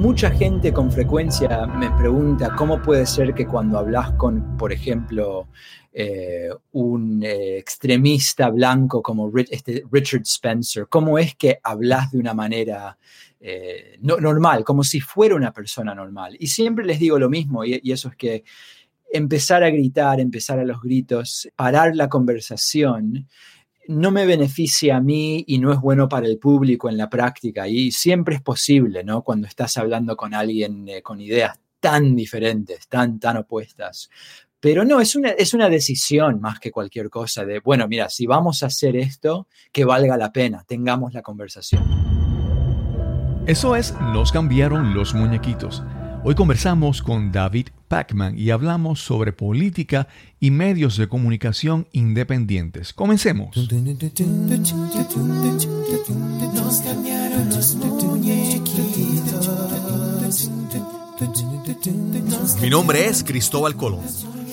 mucha gente con frecuencia me pregunta cómo puede ser que cuando hablas con, por ejemplo, eh, un eh, extremista blanco como este Richard Spencer, cómo es que hablas de una manera eh, normal, como si fuera una persona normal. Y siempre les digo lo mismo, y eso es que empezar a gritar, empezar a los gritos, parar la conversación, no me beneficia a mí y no es bueno para el público en la práctica. Y siempre es posible, ¿no? Cuando estás hablando con alguien eh, con ideas tan diferentes, tan, tan opuestas. Pero no, es una, es una decisión más que cualquier cosa de, bueno, mira, si vamos a hacer esto, que valga la pena, tengamos la conversación. Eso es, nos cambiaron los muñequitos. Hoy conversamos con David Pacman y hablamos sobre política y medios de comunicación independientes. Comencemos. Mi nombre es Cristóbal Colón.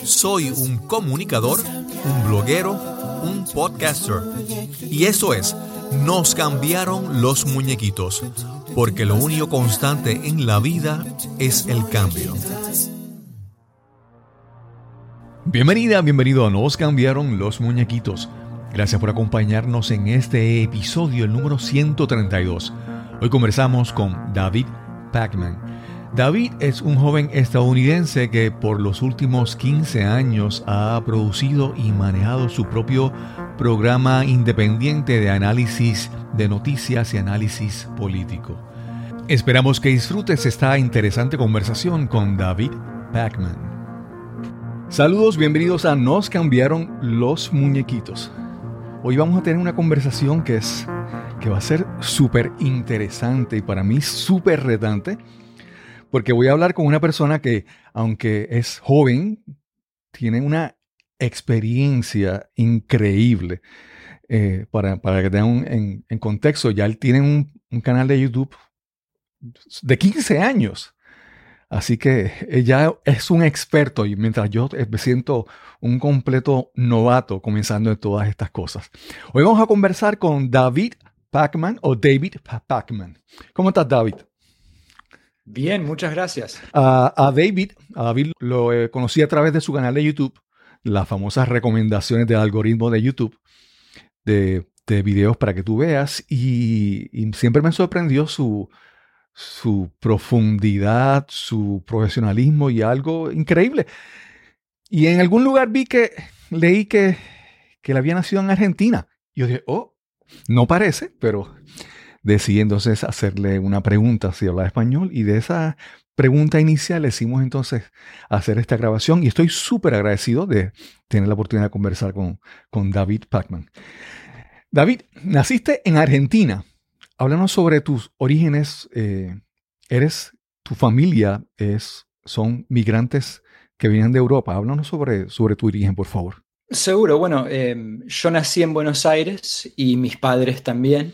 Soy un comunicador, un bloguero, un podcaster. Y eso es, nos cambiaron los muñequitos porque lo único constante en la vida es el cambio. Bienvenida, bienvenido a Nos cambiaron los muñequitos. Gracias por acompañarnos en este episodio, el número 132. Hoy conversamos con David Pacman. David es un joven estadounidense que por los últimos 15 años ha producido y manejado su propio programa independiente de análisis de noticias y análisis político. Esperamos que disfrutes esta interesante conversación con David Pacman. Saludos, bienvenidos a Nos cambiaron los muñequitos. Hoy vamos a tener una conversación que es que va a ser súper interesante y para mí súper retante, porque voy a hablar con una persona que, aunque es joven, tiene una experiencia increíble. Eh, para, que tengan en, en, contexto, ya él tiene un canal de YouTube de 15 años. Así que ella es un experto y mientras yo me siento un completo novato comenzando en todas estas cosas. Hoy vamos a conversar con David Pacman o David Pacman. ¿Cómo estás, David? Bien, muchas gracias. a David, a David lo conocí a través de su canal de YouTube, las famosas recomendaciones del algoritmo de YouTube de, de videos para que tú veas y siempre me sorprendió su, su profundidad, su profesionalismo y algo increíble. Y en algún lugar vi que leí que, que él había nacido en Argentina. Y yo dije, oh, no parece, pero decidí entonces hacerle una pregunta si hablaba español y de esa pregunta inicial hicimos entonces hacer esta grabación y estoy súper agradecido de tener la oportunidad de conversar con, con David Pacman. David, naciste en Argentina, háblanos sobre tus orígenes. Eh, eres, tu familia es, son migrantes que vienen de Europa. Háblanos sobre, sobre tu origen, por favor. Seguro, bueno, em, yo nací en Buenos Aires y mis padres también.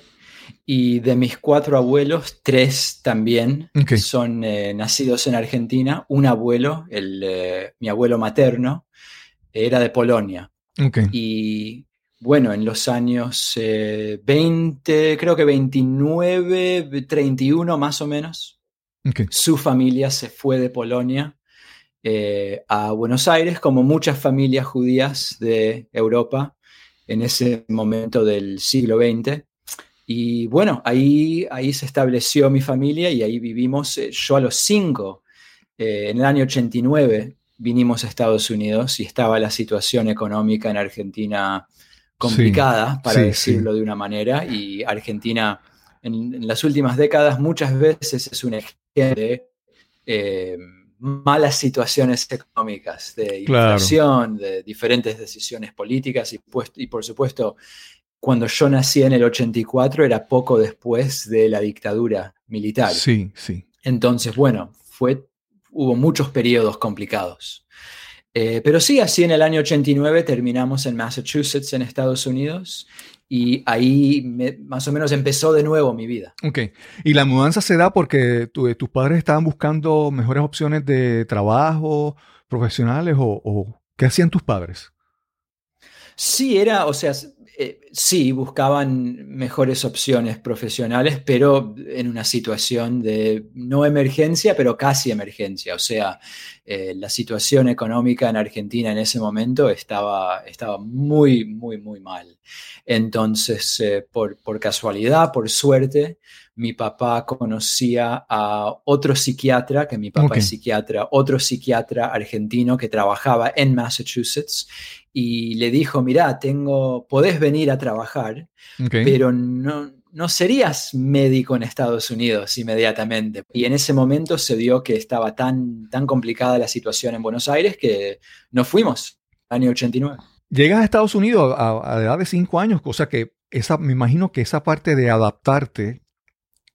Y de mis cuatro abuelos, tres también son eh, nacidos en Argentina. Un abuelo, el, eh, mi abuelo materno, era de Polonia. Y bueno, en los años 20, eh, creo que 29, 31 más o menos, su familia se fue de Polonia eh, a Buenos Aires, como muchas familias judías de Europa en ese momento del siglo XX. Y bueno, ahí, ahí se estableció mi familia y ahí vivimos. Eh, yo a los cinco, en el año 89, vinimos a Estados Unidos y estaba la situación económica en Argentina complicada, para decirlo de una manera, y Argentina en, las últimas décadas muchas veces es un ejemplo de eh, malas situaciones económicas, de inflación, de diferentes decisiones políticas y, pues, y por supuesto cuando yo nací en el 84 era poco después de la dictadura militar. Sí, sí. Entonces, bueno, fue, hubo muchos periodos complicados. Eh, pero sí, así en el año 89 terminamos en Massachusetts, en Estados Unidos, y ahí más o menos empezó de nuevo mi vida. Ok, y la mudanza se da porque tus padres estaban buscando mejores opciones de trabajo, profesionales, o, qué hacían tus padres? Sí, era, o sea, eh, sí, buscaban mejores opciones profesionales, pero en una situación de no emergencia, pero casi emergencia. O sea, eh, la situación económica en Argentina en ese momento estaba, estaba muy, muy, muy mal. Entonces, eh, por, por casualidad, por suerte, mi papá conocía a otro psiquiatra, que mi papá es psiquiatra, otro psiquiatra argentino que trabajaba en Massachusetts y le dijo, mira, tengo, podés venir a trabajar, pero no, no serías médico en Estados Unidos inmediatamente. Y en ese momento se dio que estaba tan, tan complicada la situación en Buenos Aires que nos fuimos, año 89. Llegas a Estados Unidos a, a la edad de cinco años, cosa que esa, me imagino que esa parte de adaptarte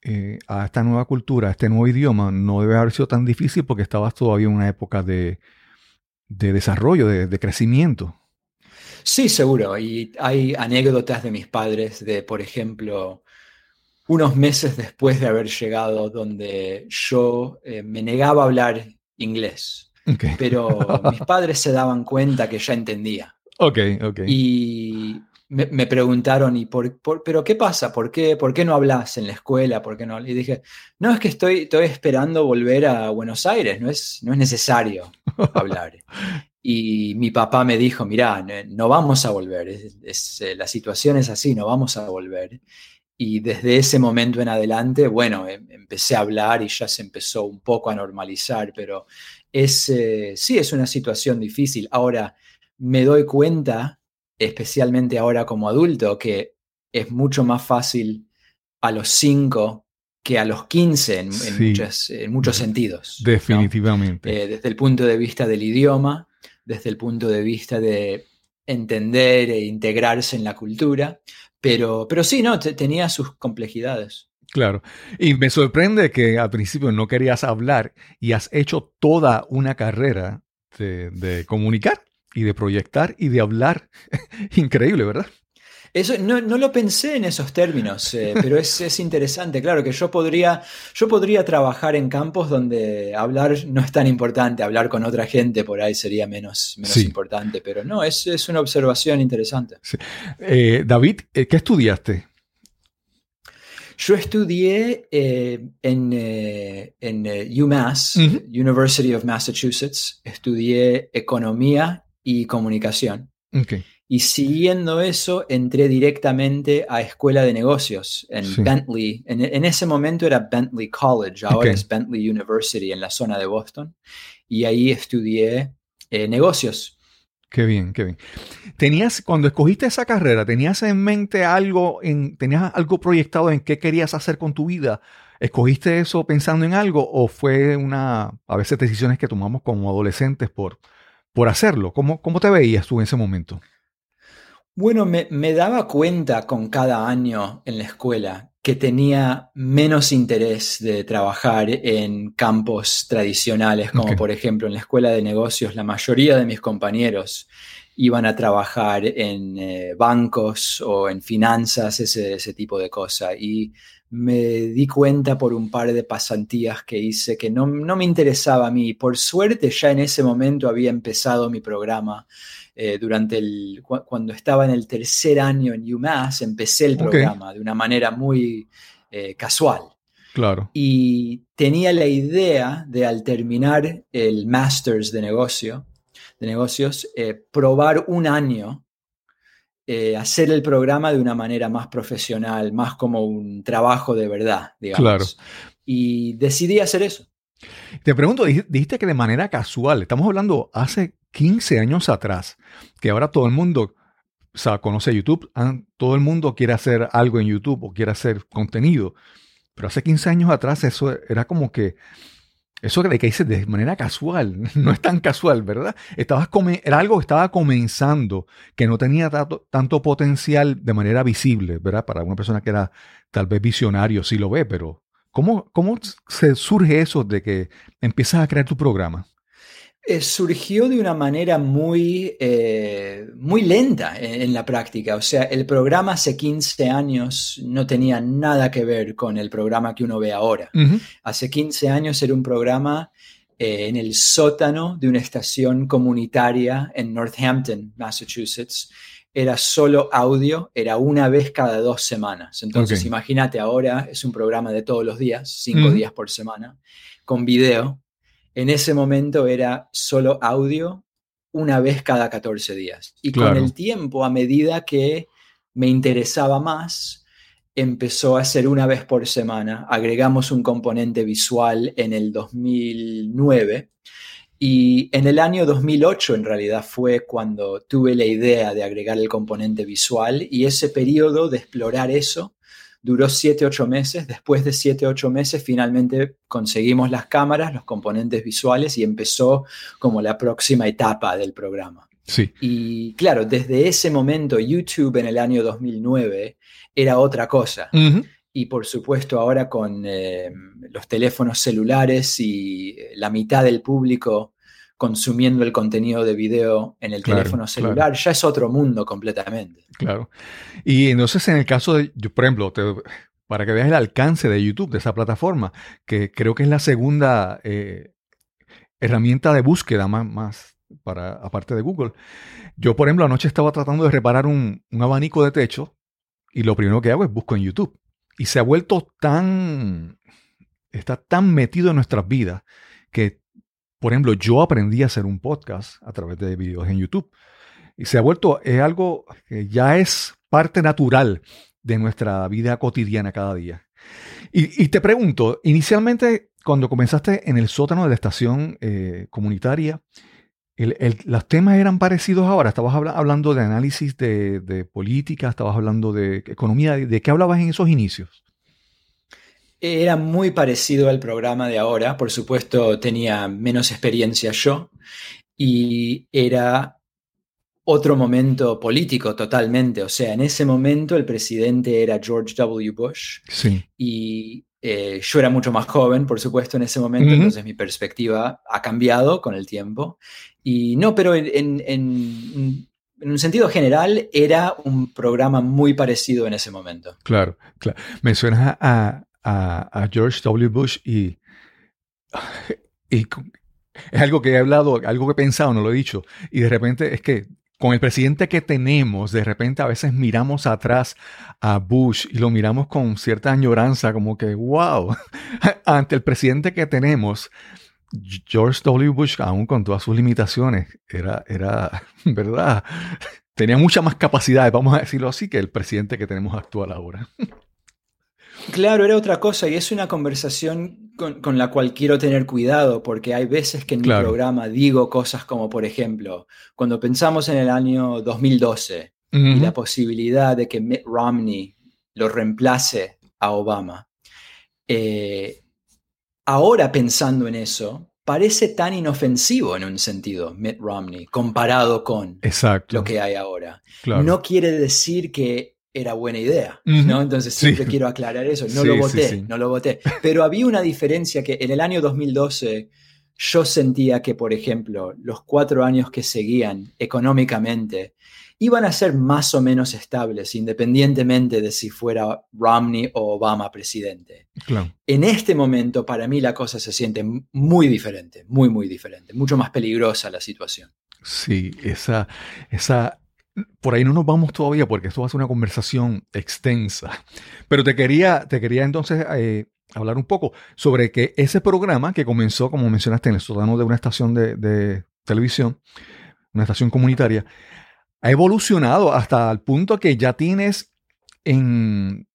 eh, a esta nueva cultura, a este nuevo idioma, no debe haber sido tan difícil porque estabas todavía en una época de, desarrollo, de, crecimiento. Sí, seguro. Y hay anécdotas de mis padres de, por ejemplo, unos meses después de haber llegado donde yo eh, me negaba a hablar inglés. Pero mis padres se daban cuenta que ya entendía. Ok, ok. Y me, preguntaron, ¿y por, pero qué pasa? ¿Por qué, ¿Por qué no hablas en la escuela? ¿Por qué no? Y dije, no, es que estoy, estoy esperando volver a Buenos Aires, no es, no es necesario hablar. Y mi papá me dijo, mira, no vamos a volver, es, eh, la situación es así, no vamos a volver. Y desde ese momento en adelante, bueno, em, empecé a hablar y ya se empezó un poco a normalizar, pero es, eh, sí es una situación difícil. Ahora, me doy cuenta especialmente ahora como adulto, que es mucho más fácil a los 5 que a los 15 en, en, muchos sentidos. Definitivamente. Eh, desde el punto de vista del idioma, desde el punto de vista de entender e integrarse en la cultura, pero, pero sí, no, tenía sus complejidades. Claro. Y me sorprende que al principio no querías hablar y has hecho toda una carrera de comunicar y de proyectar y de hablar. Increíble, ¿verdad? Eso, no, lo pensé en esos términos, eh, pero es, interesante. Claro que yo podría, yo podría trabajar en campos donde hablar no es tan importante, hablar con otra gente por ahí sería menos, menos importante, pero no, es, es una observación interesante. Eh, David, eh, ¿qué estudiaste? Yo estudié en, en UMass, University of Massachusetts, estudié economía y comunicación. Y siguiendo eso, entré directamente a escuela de negocios en Bentley. En, ese momento era Bentley College, ahora es Bentley University en la zona de Boston. Y ahí estudié eh, negocios. Qué bien, qué bien. ¿Tenías, cuando escogiste esa carrera, tenías en mente algo, en, tenías algo proyectado en qué querías hacer con tu vida? ¿Escogiste eso pensando en algo o fue una, a veces decisiones que tomamos como adolescentes por, por hacerlo. ¿Cómo, cómo te veías tú en ese momento? Bueno, me, daba cuenta con cada año en la escuela que tenía menos interés de trabajar en campos tradicionales, como por ejemplo en la escuela de negocios, la mayoría de mis compañeros iban a trabajar en eh, bancos o en finanzas, ese, ese tipo de cosas. Y me di cuenta por un par de pasantías que hice que no, me interesaba a mí. Por suerte ya en ese momento había empezado mi programa. Eh, durante el, cuando estaba en el tercer año en UMass, empecé el programa de una manera muy eh, casual. Claro. Y tenía la idea de al terminar el Masters de, negocio, de negocios, eh, probar un año eh, hacer el programa de una manera más profesional, más como un trabajo de verdad, digamos. Claro. Y decidí hacer eso. Te pregunto, dijiste que de manera casual, estamos hablando hace 15 años atrás, que ahora todo el mundo o conoce YouTube, todo el mundo quiere hacer algo en YouTube o quiere hacer contenido, pero hace 15 años atrás eso era como que eso de que dices de manera casual, no es tan casual, ¿verdad? Estabas era algo que estaba comenzando, que no tenía tanto, tanto, potencial de manera visible, ¿verdad? Para una persona que era tal vez visionario, sí lo ve, pero ¿cómo, cómo se surge eso de que empiezas a crear tu programa? Eh, surgió de una manera muy, eh, muy lenta en, la práctica. O sea, el programa hace 15 años no tenía nada que ver con el programa que uno ve ahora. Hace 15 años era un programa eh, en el sótano de una estación comunitaria en Northampton, Massachusetts. era solo audio, era una vez cada dos semanas. Entonces, imagínate, ahora es un programa de todos los días, cinco días por semana, con video. En ese momento era solo audio una vez cada 14 días. Y con el tiempo, a medida que me interesaba más, empezó a ser una vez por semana. Agregamos un componente visual en el 2009 y en el año 2008 en realidad fue cuando tuve la idea de agregar el componente visual y ese periodo de explorar eso duró 7-8 meses. Después de 7-8 meses finalmente conseguimos las cámaras, los componentes visuales y empezó como la próxima etapa del programa. Sí. Y claro, desde ese momento YouTube en el año 2009 era otra cosa. Y por supuesto ahora con eh, los teléfonos celulares y la mitad del público consumiendo el contenido de video en el teléfono celular, ya es otro mundo completamente. Claro. Y entonces en el caso de, yo, por ejemplo, para que veas el alcance de YouTube, de esa plataforma, que creo que es la segunda eh, herramienta de búsqueda más, más para, aparte de Google. Yo, por ejemplo, anoche estaba tratando de reparar un, un abanico de techo y lo primero que hago es busco en YouTube. Y se ha vuelto tan, está tan metido en nuestras vidas que, por ejemplo, yo aprendí a hacer un podcast a través de videos en YouTube. Y se ha vuelto, es algo que ya es parte natural de nuestra vida cotidiana cada día. Y, te pregunto, inicialmente cuando comenzaste en el sótano de la estación eh, comunitaria, los temas eran parecidos ahora. Estabas hablando de análisis de, política, estabas hablando de economía. ¿De qué hablabas en esos inicios? Era muy parecido al programa de ahora. Por supuesto, tenía menos experiencia yo. Y era otro momento político totalmente. O sea, en ese momento el presidente era George W. Bush. Sí. Y eh, yo era mucho más joven, por supuesto, en ese momento, entonces mi perspectiva ha cambiado con el tiempo. Y no, pero en, un sentido general era un programa muy parecido en ese momento. Claro, claro. Me suena a, George W. Bush y, y es algo que he hablado, algo que he pensado, no lo he dicho. Y de repente es que con el presidente que tenemos, de repente a veces miramos atrás a Bush y lo miramos con cierta añoranza, como que, wow, ante el presidente que tenemos, George W. Bush, aún con todas sus limitaciones, era, era, ¿verdad? Tenía mucha más capacidad, vamos a decirlo así, que el presidente que tenemos actual ahora. Claro, era otra cosa y es una conversación con, la cual quiero tener cuidado porque hay veces que en mi programa digo cosas como, por ejemplo, cuando pensamos en el año 2012 y la posibilidad de que Mitt Romney lo reemplace a Obama, eh, ahora pensando en eso, parece tan inofensivo en un sentido, Mitt Romney, comparado con lo que hay ahora. No quiere decir que era buena idea, ¿no? Entonces siempre quiero aclarar eso, no lo voté, no lo voté. Pero había una diferencia que en el año 2012 yo sentía que, por ejemplo, los cuatro años que seguían económicamente iban a ser más o menos estables, independientemente de si fuera Romney o Obama presidente. En este momento, para mí, la cosa se siente muy diferente, muy, muy diferente, mucho más peligrosa la situación. Sí, esa, esa por ahí no nos vamos todavía porque esto va a ser una conversación extensa. Pero te quería, te quería entonces eh, hablar un poco sobre que ese programa que comenzó, como mencionaste, en el sótano de una estación de, televisión, una estación comunitaria, ha evolucionado hasta el punto que ya tienes en,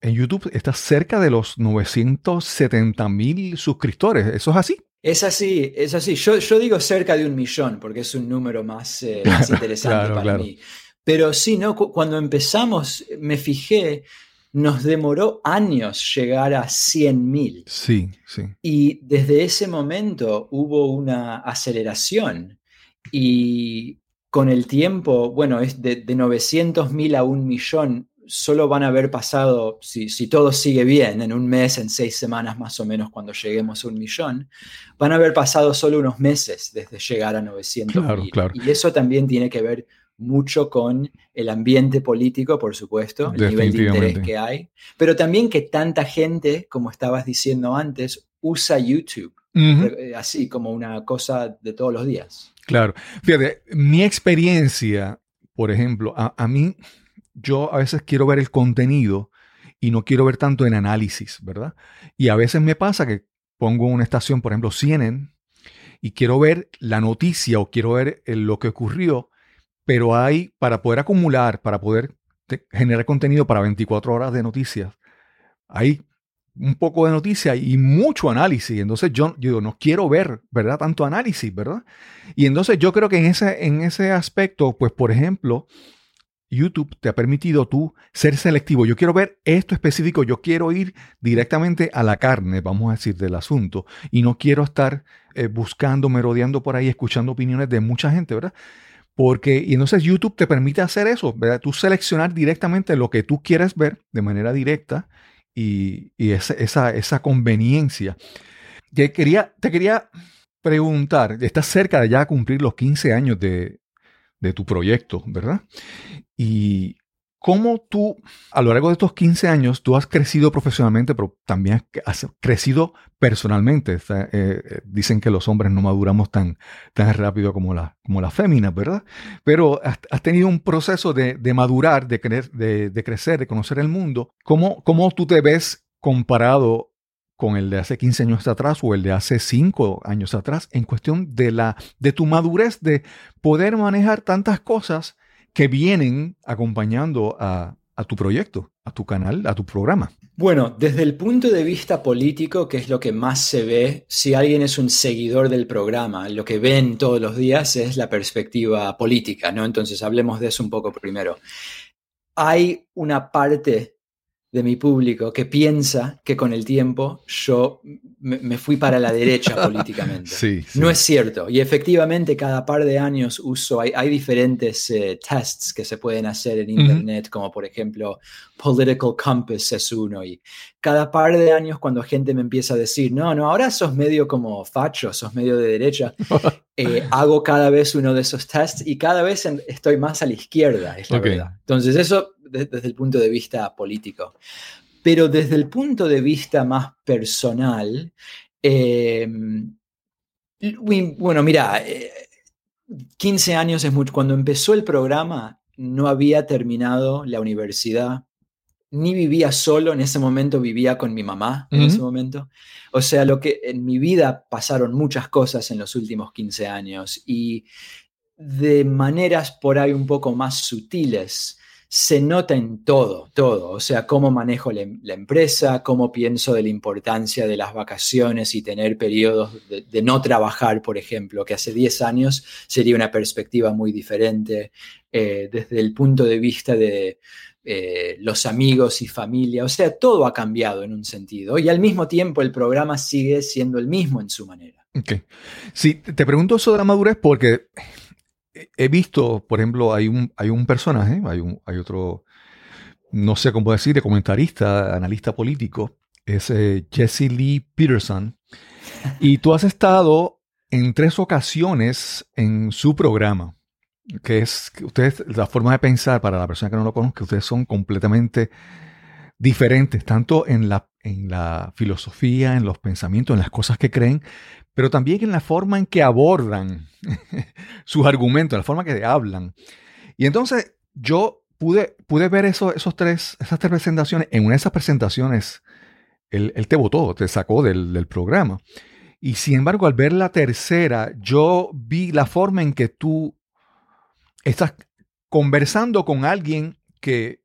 en YouTube, estás cerca de los 970 mil suscriptores. ¿Eso es así? Es así, es así. Yo, yo, digo cerca de un millón porque es un número más, eh, interesante para mí. Pero sí, ¿no? cuando empezamos, me fijé, nos demoró años llegar a 100 mil. Sí, sí. Y desde ese momento hubo una aceleración. Y con el tiempo, bueno, es de, de 900 mil a un millón solo van a haber pasado, si, todo sigue bien, en un mes, en seis semanas más o menos, cuando lleguemos a un millón, van a haber pasado solo unos meses desde llegar a 900 Y eso también tiene que ver mucho con el ambiente político, por supuesto, el nivel de interés que hay, pero también que tanta gente, como estabas diciendo antes, usa YouTube, eh, así como una cosa de todos los días. Claro. Fíjate, mi experiencia por ejemplo, a, mí, yo a veces quiero ver el contenido y no quiero ver tanto en análisis, ¿verdad? Y a veces me pasa que pongo una estación, por ejemplo, CNN, y quiero ver la noticia o quiero ver lo que ocurrió, pero hay, para poder acumular, para poder generar contenido para 24 horas de noticias, hay un poco de noticia y mucho análisis. Entonces yo, yo no quiero ver, ¿verdad? Tanto análisis, ¿verdad? Y entonces yo creo que en ese, en ese aspecto, pues por ejemplo, YouTube te ha permitido tú ser selectivo. Yo quiero ver esto específico, yo quiero ir directamente a la carne, vamos a decir, del asunto. Y no quiero estar eh, buscando, merodeando por ahí, escuchando opiniones de mucha gente, ¿verdad? Porque, y entonces YouTube te permite hacer eso, ¿verdad? Tú seleccionar directamente lo que tú quieres ver de manera directa y, esa, conveniencia. Que quería, te quería preguntar, estás cerca de ya cumplir los 15 años de, de tu proyecto, ¿verdad? Y cómo tú, a lo largo de estos 15 años, tú has crecido profesionalmente, pero también has crecido personalmente. Eh, eh, dicen que los hombres no maduramos tan, tan rápido como, la, como las féminas, ¿verdad? Pero has, tenido un proceso de, madurar, de, de, crecer, de conocer el mundo. ¿Cómo, ¿Cómo tú te ves comparado con el de hace 15 años atrás o el de hace 5 años atrás en cuestión de, la, de tu madurez de poder manejar tantas cosas que vienen acompañando a, tu proyecto, a tu canal, a tu programa? Bueno, desde el punto de vista político, que es lo que más se ve, si alguien es un seguidor del programa, lo que ven todos los días es la perspectiva política, ¿no? Entonces hablemos de eso un poco primero. Hay una parte de mi público que piensa que con el tiempo yo me, fui para la derecha políticamente. Sí, No es cierto. Y efectivamente cada par de años uso, hay, hay diferentes eh, tests que se pueden hacer en Internet, como por ejemplo Political Compass es uno. Y cada par de años cuando gente me empieza a decir, no, no, ahora sos medio como facho, sos medio de derecha, eh, hago cada vez uno de esos tests y cada vez estoy más a la izquierda, es la verdad. Entonces eso desde el punto de vista político. Pero desde el punto de vista más personal, em, bueno, mira, 15 eh, años es mucho. Cuando empezó el programa, no había terminado la universidad, ni vivía solo, en ese momento vivía con mi mamá, en ese momento. O sea, lo que en mi vida pasaron muchas cosas en los últimos 15 años y de maneras por ahí un poco más sutiles se nota en todo, todo. O sea, cómo manejo la, empresa, cómo pienso de la importancia de las vacaciones y tener periodos de, no trabajar, por ejemplo, que hace 10 años sería una perspectiva muy diferente eh, desde el punto de vista de eh, los amigos y familia. O sea, todo ha cambiado en un sentido. Y al mismo tiempo el programa sigue siendo el mismo en su manera. Sí, te pregunto sobre la madurez porque he visto, por ejemplo, hay un, hay un personaje, hay, un, hay otro, no sé cómo decir, de comentarista, analista político, es eh, Jesse Lee Peterson. Y tú has estado en tres ocasiones en su programa, que es ustedes, la forma de pensar para la persona que no lo conozca, ustedes son completamente diferentes, tanto en la, en la filosofía, en los pensamientos, en las cosas que creen, pero también en la forma en que abordan sus argumentos, la forma que hablan. Y entonces yo pude, pude ver eso, esos tres, esas tres presentaciones. En una de esas presentaciones, él, te votó, te sacó del, programa. Y sin embargo, al ver la tercera, yo vi la forma en que tú estás conversando con alguien que,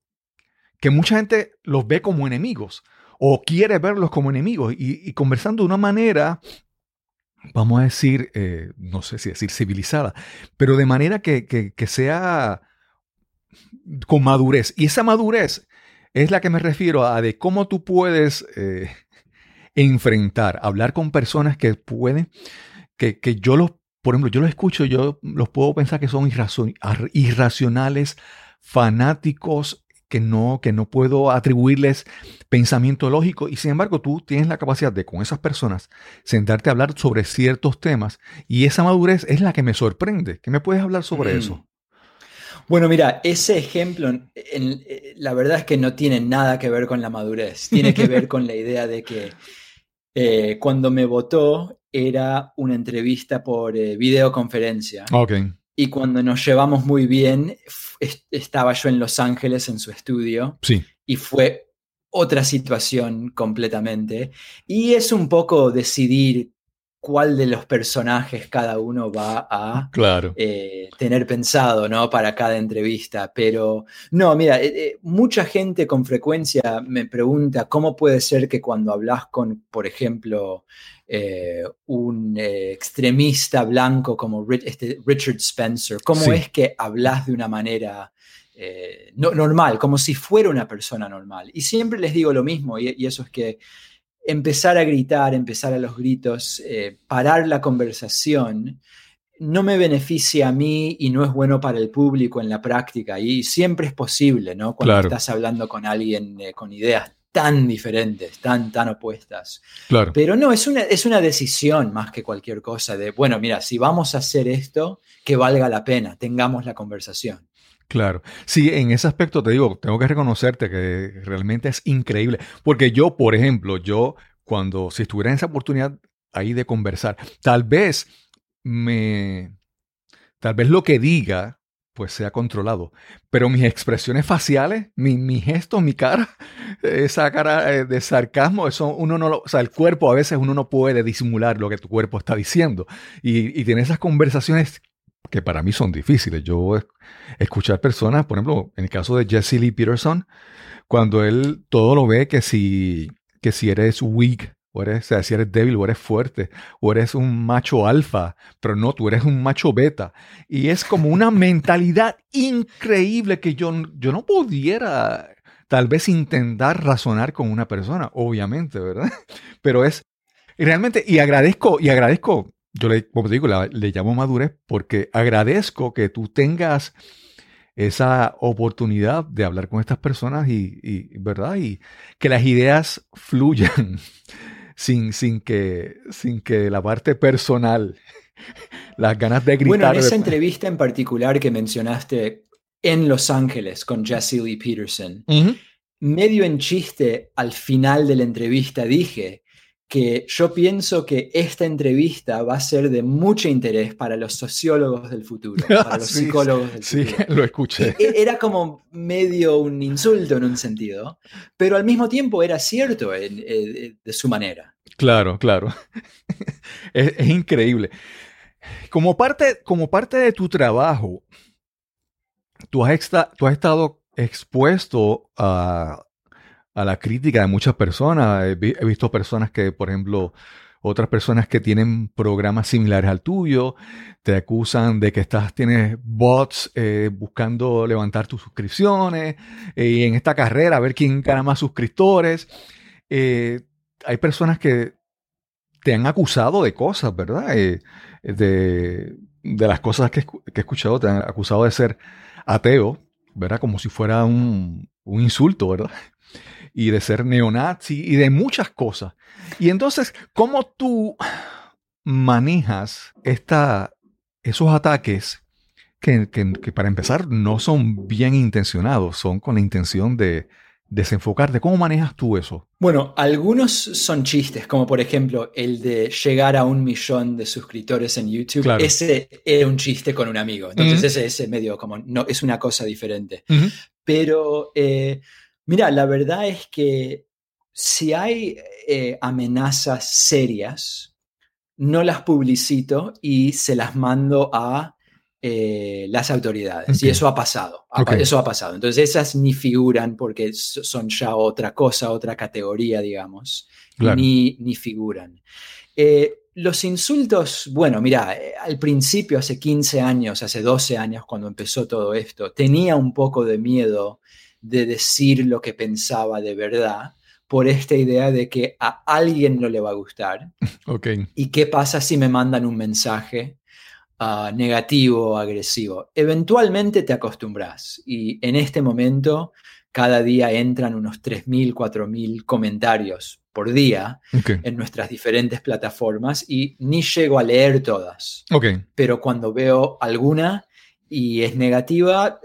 que mucha gente los ve como enemigos o quiere verlos como enemigos y conversando de una manera vamos a decir, eh, no sé si decir civilizada, pero de manera que, sea con madurez. Y esa madurez es la que me refiero a de cómo tú puedes eh, enfrentar, hablar con personas que pueden, que, yo los, por ejemplo, yo los escucho, yo los puedo pensar que son irracionales, fanáticos, que no, que no puedo atribuirles pensamiento lógico y sin embargo tú tienes la capacidad de con esas personas sentarte a hablar sobre ciertos temas y esa madurez es la que me sorprende. ¿Qué me puedes hablar sobre mm. eso? Bueno, mira, ese ejemplo, eh, la verdad es que no tiene nada que ver con la madurez, tiene que ver con la idea de que eh, cuando me votó era una entrevista por eh, videoconferencia. Y cuando nos llevamos muy bien, estaba yo en Los Ángeles en su estudio. Sí. Y fue otra situación completamente. Y es un poco decidir cuál de los personajes cada uno va a claro. Eh, tener pensado ¿no? para cada entrevista. Pero no, mira, eh, eh, mucha gente con frecuencia me pregunta cómo puede ser que cuando hablas con, por ejemplo, un extremista blanco como este Richard Spencer, cómo es que hablas de una manera... normal, como si fuera una persona normal. Y siempre les digo lo mismo, y eso es que empezar a gritar, empezar a los gritos, eh, parar la conversación, no me beneficia a mí y no es bueno para el público en la práctica. Y siempre es posible, ¿no? Cuando estás hablando con alguien eh, con ideas tan diferentes, tan, tan opuestas. Claro. Pero no, es una, es una decisión más que cualquier cosa de, bueno, mira, si vamos a hacer esto, que valga la pena, tengamos la conversación. Claro. Sí, en ese aspecto te digo, tengo que reconocerte que realmente es increíble. Porque yo, por ejemplo, yo cuando, si estuviera en esa oportunidad ahí de conversar, tal vez me, tal vez lo que diga, pues sea controlado. Pero mis expresiones faciales, mi, mi gesto, mi cara, esa cara eh, de sarcasmo, eso uno no lo, o sea, el cuerpo a veces uno no puede disimular lo que tu cuerpo está diciendo. Y, y tiene esas conversaciones que para mí son difíciles. Yo escuchar personas, por ejemplo, en el caso de Jesse Lee Peterson, cuando él todo lo ve que si, que si eres weak, o eres, o sea, si eres débil o eres fuerte, o eres un macho alfa, pero no, tú eres un macho beta. Y es como una mentalidad increíble que yo, yo no pudiera tal vez intentar razonar con una persona, obviamente, ¿verdad? Pero es realmente, y agradezco, y agradezco yo le, como te digo, le llamo madurez porque agradezco que tú tengas esa oportunidad de hablar con estas personas y, ¿verdad? Y que las ideas fluyan sin, sin, que, sin que la parte personal, las ganas de gritar. Bueno, en esa entrevista en particular que mencionaste en Los Ángeles con Jesse Lee Peterson, medio en chiste, al final de la entrevista dije que yo pienso que esta entrevista va a ser de mucho interés para los sociólogos del futuro, para los psicólogos del futuro. Sí, lo escuché. E-, era como medio un insulto en un sentido, pero al mismo tiempo era cierto de su manera. Claro, claro. Es, increíble. Como parte, como parte de tu trabajo, tú has, tú has estado expuesto a, a la crítica de muchas personas. He, visto personas que, por ejemplo, otras personas que tienen programas similares al tuyo, te acusan de que estás, tienes bots eh, buscando levantar tus suscripciones eh, y en esta carrera a ver quién gana más suscriptores. Eh, hay personas que te han acusado de cosas, ¿verdad? de, las cosas que, he escuchado, te han acusado de ser ateo, ¿verdad? Como si fuera un, un insulto, ¿verdad? Y de ser neonazi y de muchas cosas. Y entonces, ¿cómo tú manejas esta, esos ataques que, para empezar no son bien intencionados, son con la intención de desenfocarte? ¿Cómo manejas tú eso? Bueno, algunos son chistes, como por ejemplo el de llegar a un millón de suscriptores en YouTube. Ese era un chiste con un amigo. Entonces, ese, medio como, no, es una cosa diferente. Pero eh, Mira, la verdad es que si hay eh, amenazas serias, no las publicito y se las mando a eh, las autoridades. Y eso ha pasado. Eso ha pasado. Entonces esas ni figuran porque son ya otra cosa, otra categoría, digamos. Ni, ni figuran. Eh, los insultos, bueno, mira, al principio, hace 15 años, hace 12 años, cuando empezó todo esto, tenía un poco de miedo de decir lo que pensaba de verdad por esta idea de que a alguien no le va a gustar. Okay. ¿Y qué pasa si me mandan un mensaje uh, negativo o agresivo? Eventualmente te acostumbras y en este momento cada día entran unos 3.000, 4.000 comentarios por día en nuestras diferentes plataformas y ni llego a leer todas. Okay. Pero cuando veo alguna y es negativa,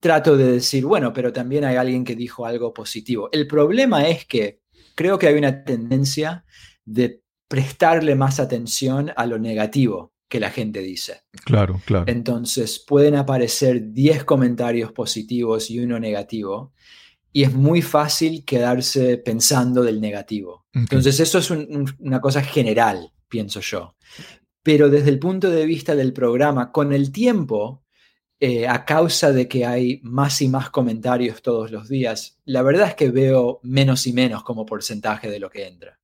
trato de decir, bueno, pero también hay alguien que dijo algo positivo. El problema es que creo que hay una tendencia de prestarle más atención a lo negativo que la gente dice. Claro, claro. Entonces pueden aparecer 10 comentarios positivos y uno negativo y es muy fácil quedarse pensando del negativo. Entonces eso es una cosa general, pienso yo. Pero desde el punto de vista del programa, con el tiempo, eh, a causa de que hay más y más comentarios todos los días, la verdad es que veo menos y menos como porcentaje de lo que entra.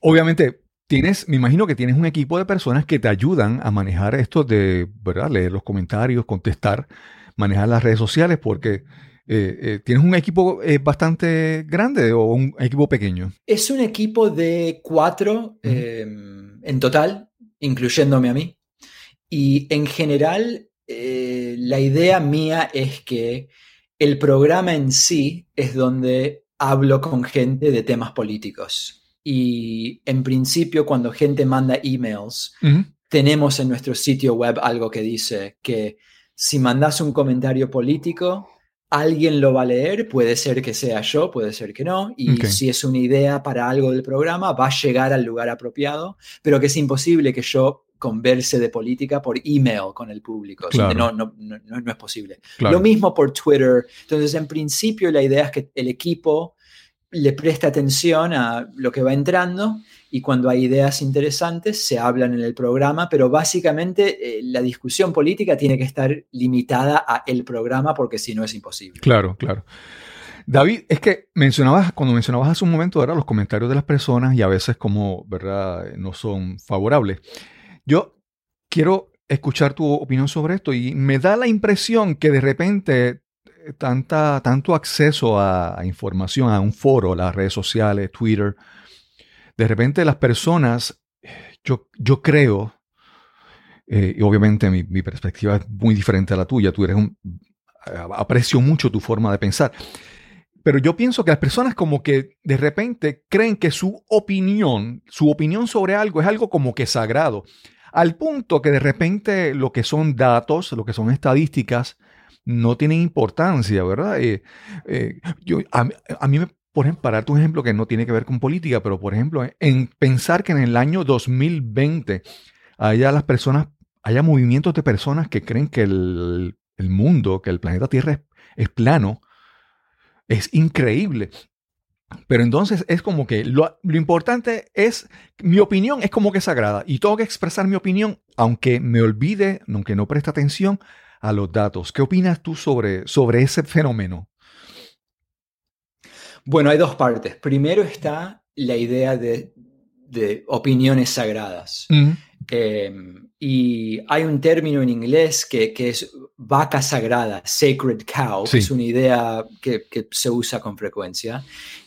Obviamente, tienes, me imagino que tienes un equipo de personas que te ayudan a manejar esto de, ¿verdad? Leer los comentarios, contestar, manejar las redes sociales, porque eh, eh, ¿Tienes un equipo eh, bastante grande o un equipo pequeño? Es un equipo de cuatro em, en total, incluyéndome a mí. Y en general, la idea mía es que el programa en sí es donde hablo con gente de temas políticos. Y en principio, cuando gente manda emails, tenemos en nuestro sitio web algo que dice que si mandas un comentario político, alguien lo va a leer, puede ser que sea yo, puede ser que no, y si es una idea para algo del programa, va a llegar al lugar apropiado, pero que es imposible que yo converse de política por email con el público. No, no, no, es posible. Lo mismo por Twitter. Entonces, en principio, la idea es que el equipo le preste atención a lo que va entrando y cuando hay ideas interesantes se hablan en el programa, pero básicamente eh, la discusión política tiene que estar limitada a el programa porque si no es imposible. Claro, claro. David, es que mencionabas, cuando mencionabas hace un momento, ¿verdad? los comentarios de las personas y a veces como, ¿verdad? No son favorables. Yo quiero escuchar tu opinión sobre esto y me da la impresión que de repente eh, tanta, tanto acceso a, información, a un foro, las redes sociales, Twitter, de repente las personas, yo, yo creo, eh, y obviamente mi, perspectiva es muy diferente a la tuya, tú eres un, aprecio mucho tu forma de pensar, pero yo pienso que las personas como que de repente creen que su opinión, su opinión sobre algo es algo como que sagrado, al punto que de repente lo que son datos, lo que son estadísticas, no tienen importancia, ¿verdad? Eh, eh, yo, a, mí por ejemplo, para tu ejemplo que no tiene que ver con política, pero por ejemplo, en pensar que en el año 2020 haya las personas, haya movimientos de personas que creen que el, mundo, que el planeta Tierra es, plano, es increíble. Pero entonces es como que lo, lo, importante es, mi opinión es como que sagrada y tengo que expresar mi opinión aunque me olvide, aunque no preste atención a los datos. ¿Qué opinas tú sobre, sobre ese fenómeno? Bueno, hay dos partes. Primero está la idea de, opiniones sagradas. Em, y hay un término en inglés que, es vaca sagrada, sacred cow, que es una idea que, se usa con frecuencia.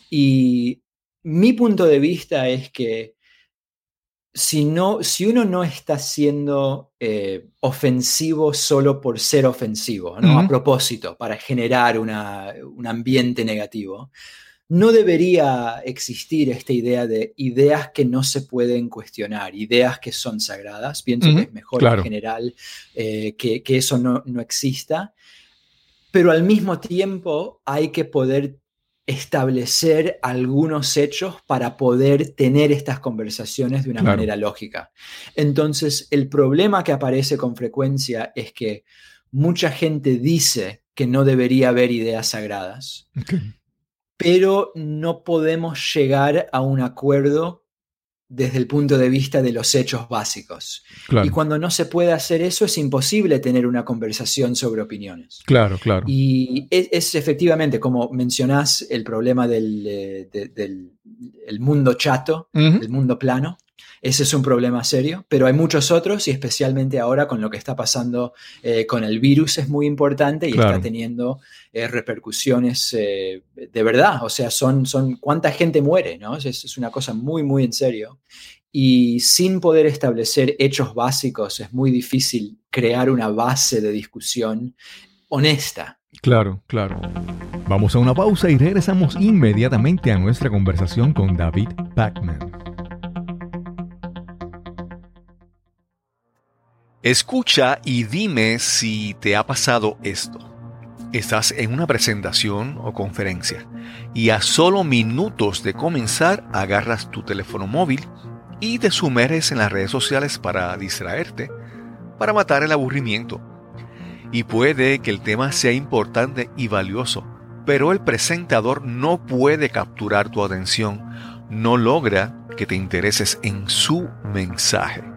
Y mi punto de vista es que si, no, si uno no está siendo eh, ofensivo solo por ser ofensivo, ¿no? a propósito, para generar un ambiente negativo, no debería existir esta idea de ideas que no se pueden cuestionar, ideas que son sagradas. Pienso que es mejor en general eh, que, eso no, exista, pero al mismo tiempo hay que poder establecer algunos hechos para poder tener estas conversaciones de una manera lógica. Entonces, el problema que aparece con frecuencia es que mucha gente dice que no debería haber ideas sagradas pero no podemos llegar a un acuerdo desde el punto de vista de los hechos básicos. Y cuando no se puede hacer eso, es imposible tener una conversación sobre opiniones. Claro, claro. Y es, efectivamente, como mencionás, el problema del, eh, mundo chato, el mundo plano. Ese es un problema serio, pero hay muchos otros y especialmente ahora con lo que está pasando eh, con el virus es muy importante y está teniendo eh, repercusiones eh, de verdad. O sea, son, son cuánta gente muere, ¿no? Es, es una cosa muy, muy en serio. Y sin poder establecer hechos básicos es muy difícil crear una base de discusión honesta. Claro, claro. Vamos a una pausa y regresamos inmediatamente a nuestra conversación con David Pacman. Escucha y dime si te ha pasado esto. Estás en una presentación o conferencia y a solo minutos de comenzar agarras tu teléfono móvil y te sumerges en las redes sociales para distraerte, para matar el aburrimiento. Y puede que el tema sea importante y valioso, pero el presentador no puede capturar tu atención, no logra que te intereses en su mensaje.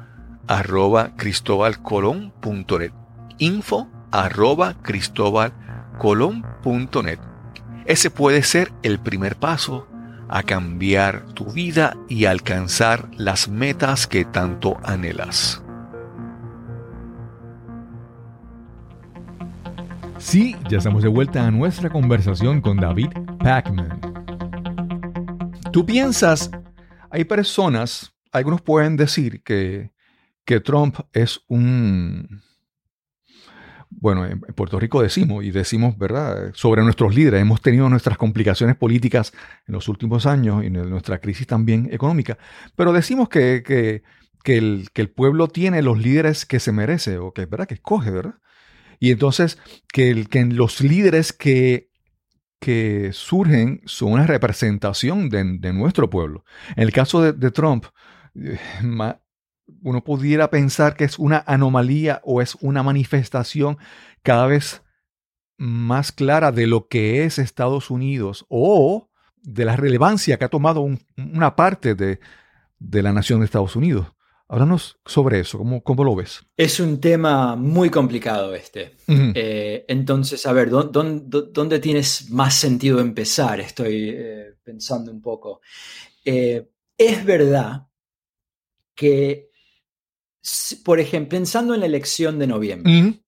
arroba cristobalcolón.net info arroba cristobalcolón.net Ese puede ser el primer paso a cambiar tu vida y alcanzar las metas que tanto anhelas. Sí, ya estamos de vuelta a nuestra conversación con David Pacman. Tú piensas, hay personas, algunos pueden decir que, que Trump es un bueno, en Puerto Rico decimos y decimos, ¿verdad?, sobre nuestros líderes. Hemos tenido nuestras complicaciones políticas en los últimos años y nuestra crisis también económica, pero decimos que, que, el, que, el, pueblo tiene los líderes que se merece o que, ¿verdad?, que escoge, ¿verdad? Y entonces que, el, que los líderes que, que surgen son una representación de, nuestro pueblo. En el caso de, de Trump, eh, uno pudiera pensar que es una anomalía o es una manifestación cada vez más clara de lo que es Estados Unidos o de la relevancia que ha tomado una parte de, la nación de Estados Unidos. Háblanos sobre eso, ¿cómo, cómo lo ves? Es un tema muy complicado este. Eh, entonces, a ver, ¿dónde, tienes más sentido empezar? Estoy eh, pensando un poco. Eh, es verdad que por ejemplo, pensando en la elección de noviembre,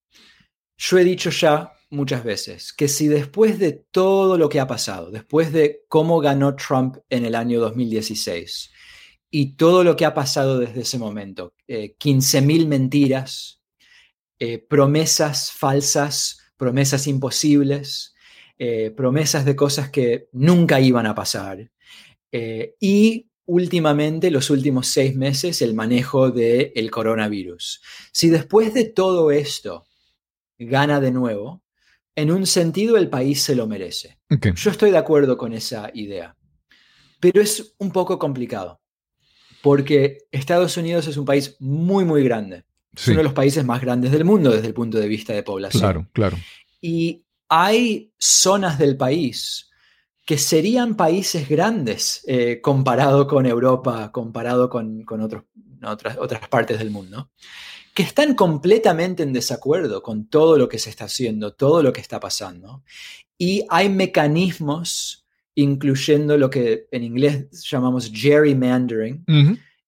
yo he dicho ya muchas veces que si después de todo lo que ha pasado, después de cómo ganó Trump en el año 2016 y todo lo que ha pasado desde ese momento, eh, 15.000 mentiras, eh, promesas falsas, promesas imposibles, eh, promesas de cosas que nunca iban a pasar, eh, y últimamente, los últimos seis meses, el manejo del el coronavirus. Si después de todo esto gana de nuevo, en un sentido el país se lo merece. Yo estoy de acuerdo con esa idea, pero es un poco complicado, porque Estados Unidos es un país muy, muy grande. Es uno de los países más grandes del mundo desde el punto de vista de población. Claro, claro. Y hay zonas del país que serían países grandes eh, comparado con Europa, comparado con, otros, otras, otras partes del mundo, que están completamente en desacuerdo con todo lo que se está haciendo, todo lo que está pasando. Y hay mecanismos, incluyendo lo que en inglés llamamos gerrymandering,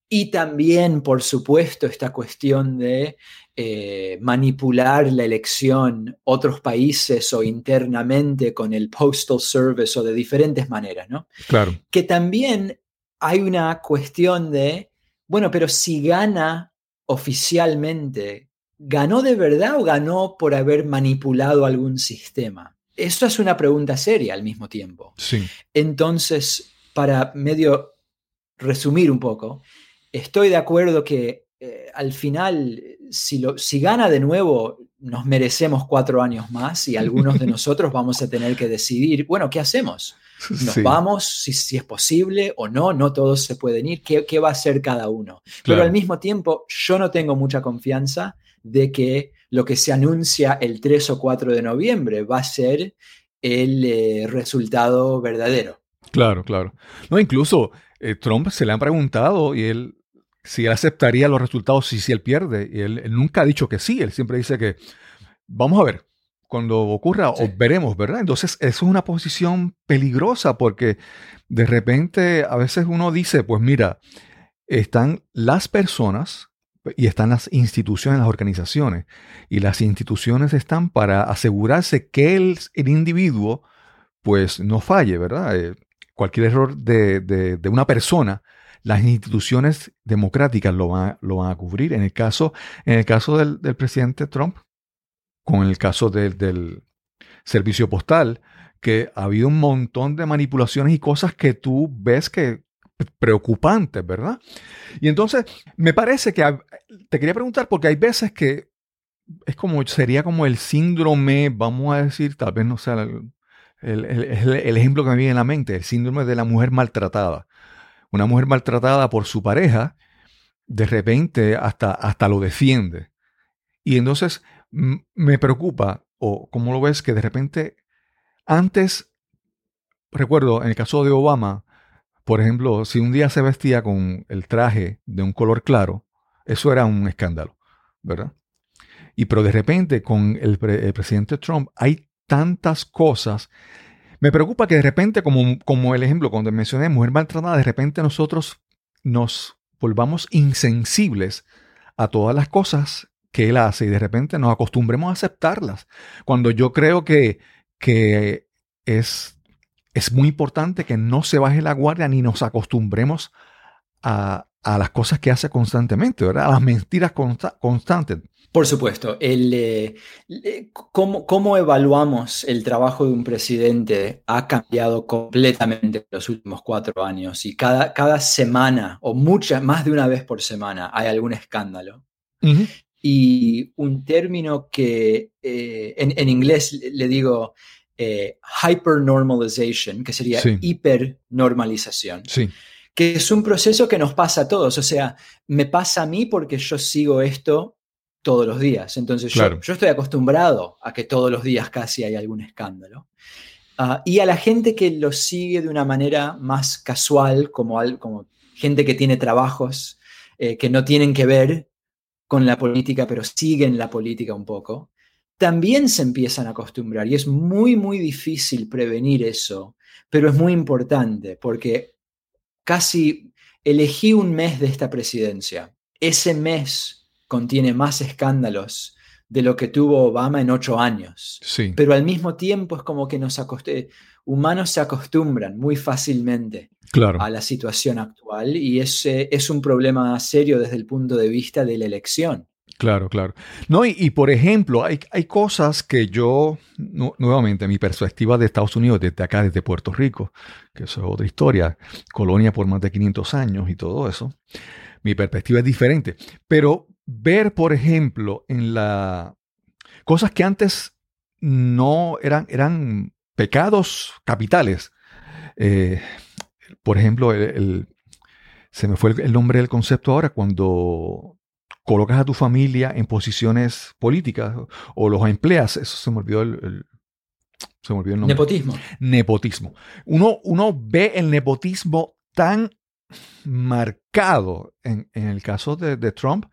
y también, por supuesto, esta cuestión de eh, manipular la elección otros países o internamente con el Postal Service o de diferentes maneras, ¿no? Claro. Que también hay una cuestión de, bueno, pero si gana oficialmente, ¿ganó de verdad o ganó por haber manipulado algún sistema? Esto es una pregunta seria al mismo tiempo. Sí. Entonces, para medio resumir un poco, estoy de acuerdo que eh, al final, si, lo, si gana de nuevo, nos merecemos cuatro años más y algunos de nosotros vamos a tener que decidir, bueno, ¿qué hacemos? ¿Nos vamos si, si, es posible o no? No todos se pueden ir. ¿Qué, qué va a hacer cada uno? Pero al mismo tiempo, yo no tengo mucha confianza de que lo que se anuncia el 3 o 4 de noviembre va a ser el eh, resultado verdadero. Claro, claro. No, incluso eh, Trump se le han preguntado y él si él aceptaría los resultados si, si él pierde. Y él, nunca ha dicho que sí, él siempre dice que vamos a ver, cuando ocurra, o veremos, ¿verdad? Entonces, eso es una posición peligrosa porque de repente a veces uno dice, pues mira, están las personas y están las instituciones, las organizaciones, y las instituciones están para asegurarse que el, el individuo pues no falle, ¿verdad? Eh, cualquier error de, de, una persona, las instituciones democráticas lo van, lo van, a cubrir. En el caso, en el caso del, del presidente Trump, con el caso del, del servicio postal, que ha habido un montón de manipulaciones y cosas que tú ves que preocupantes, ¿verdad? Y entonces, me parece que te quería preguntar, porque hay veces que es como, sería como el síndrome, vamos a decir, tal vez no sea el, el, ejemplo que me viene en la mente, el síndrome de la mujer maltratada. Una mujer maltratada por su pareja, de repente hasta, hasta lo defiende. Y entonces me preocupa, o como lo ves, que de repente, antes, recuerdo, en el caso de Obama, por ejemplo, si un día se vestía con el traje de un color claro, eso era un escándalo, ¿verdad? Y pero de repente con el, presidente Trump hay tantas cosas. Me preocupa que de repente, como, como el ejemplo cuando mencioné mujer maltratada, de repente nosotros nos volvamos insensibles a todas las cosas que él hace y de repente nos acostumbremos a aceptarlas. Cuando yo creo que, que es es muy importante que no se baje la guardia ni nos acostumbremos a, las cosas que hace constantemente, ¿verdad? A las mentiras constantes. Por supuesto, el, eh, ¿cómo, evaluamos el trabajo de un presidente ha cambiado completamente en los últimos cuatro años y cada, cada semana o muchas, más de una vez por semana hay algún escándalo. Y un término que eh, en, en, inglés le digo eh, hypernormalization, que sería hipernormalización. Sí. Que es un proceso que nos pasa a todos. O sea, me pasa a mí porque yo sigo esto todos los días. Entonces yo, estoy acostumbrado a que todos los días casi hay algún escándalo. Ah, y a la gente que lo sigue de una manera más casual, como, como gente que tiene trabajos eh, que no tienen que ver con la política, pero siguen la política un poco, también se empiezan a acostumbrar y es muy, muy difícil prevenir eso, pero es muy importante porque casi elegí un mes de esta presidencia. Ese mes contiene más escándalos de lo que tuvo Obama en ocho años. Sí. Pero al mismo tiempo es como que nos humanos se acostumbran muy fácilmente a la situación actual y es, es un problema serio desde el punto de vista de la elección. Claro, claro. No, y, por ejemplo, hay, hay, cosas que yo, nuevamente, mi perspectiva de Estados Unidos, desde acá, desde Puerto Rico, que eso es otra historia, colonia por más de 500 años y todo eso, mi perspectiva es diferente. Pero ver, por ejemplo, en la... Cosas que antes no eran, eran pecados capitales. Eh, por ejemplo, el, se me fue el nombre del concepto ahora cuando colocas a tu familia en posiciones políticas o los empleas, eso se me olvidó el, se me olvidó el nombre. Nepotismo. Nepotismo. Uno, uno ve el nepotismo tan marcado en, el caso de, de, Trump.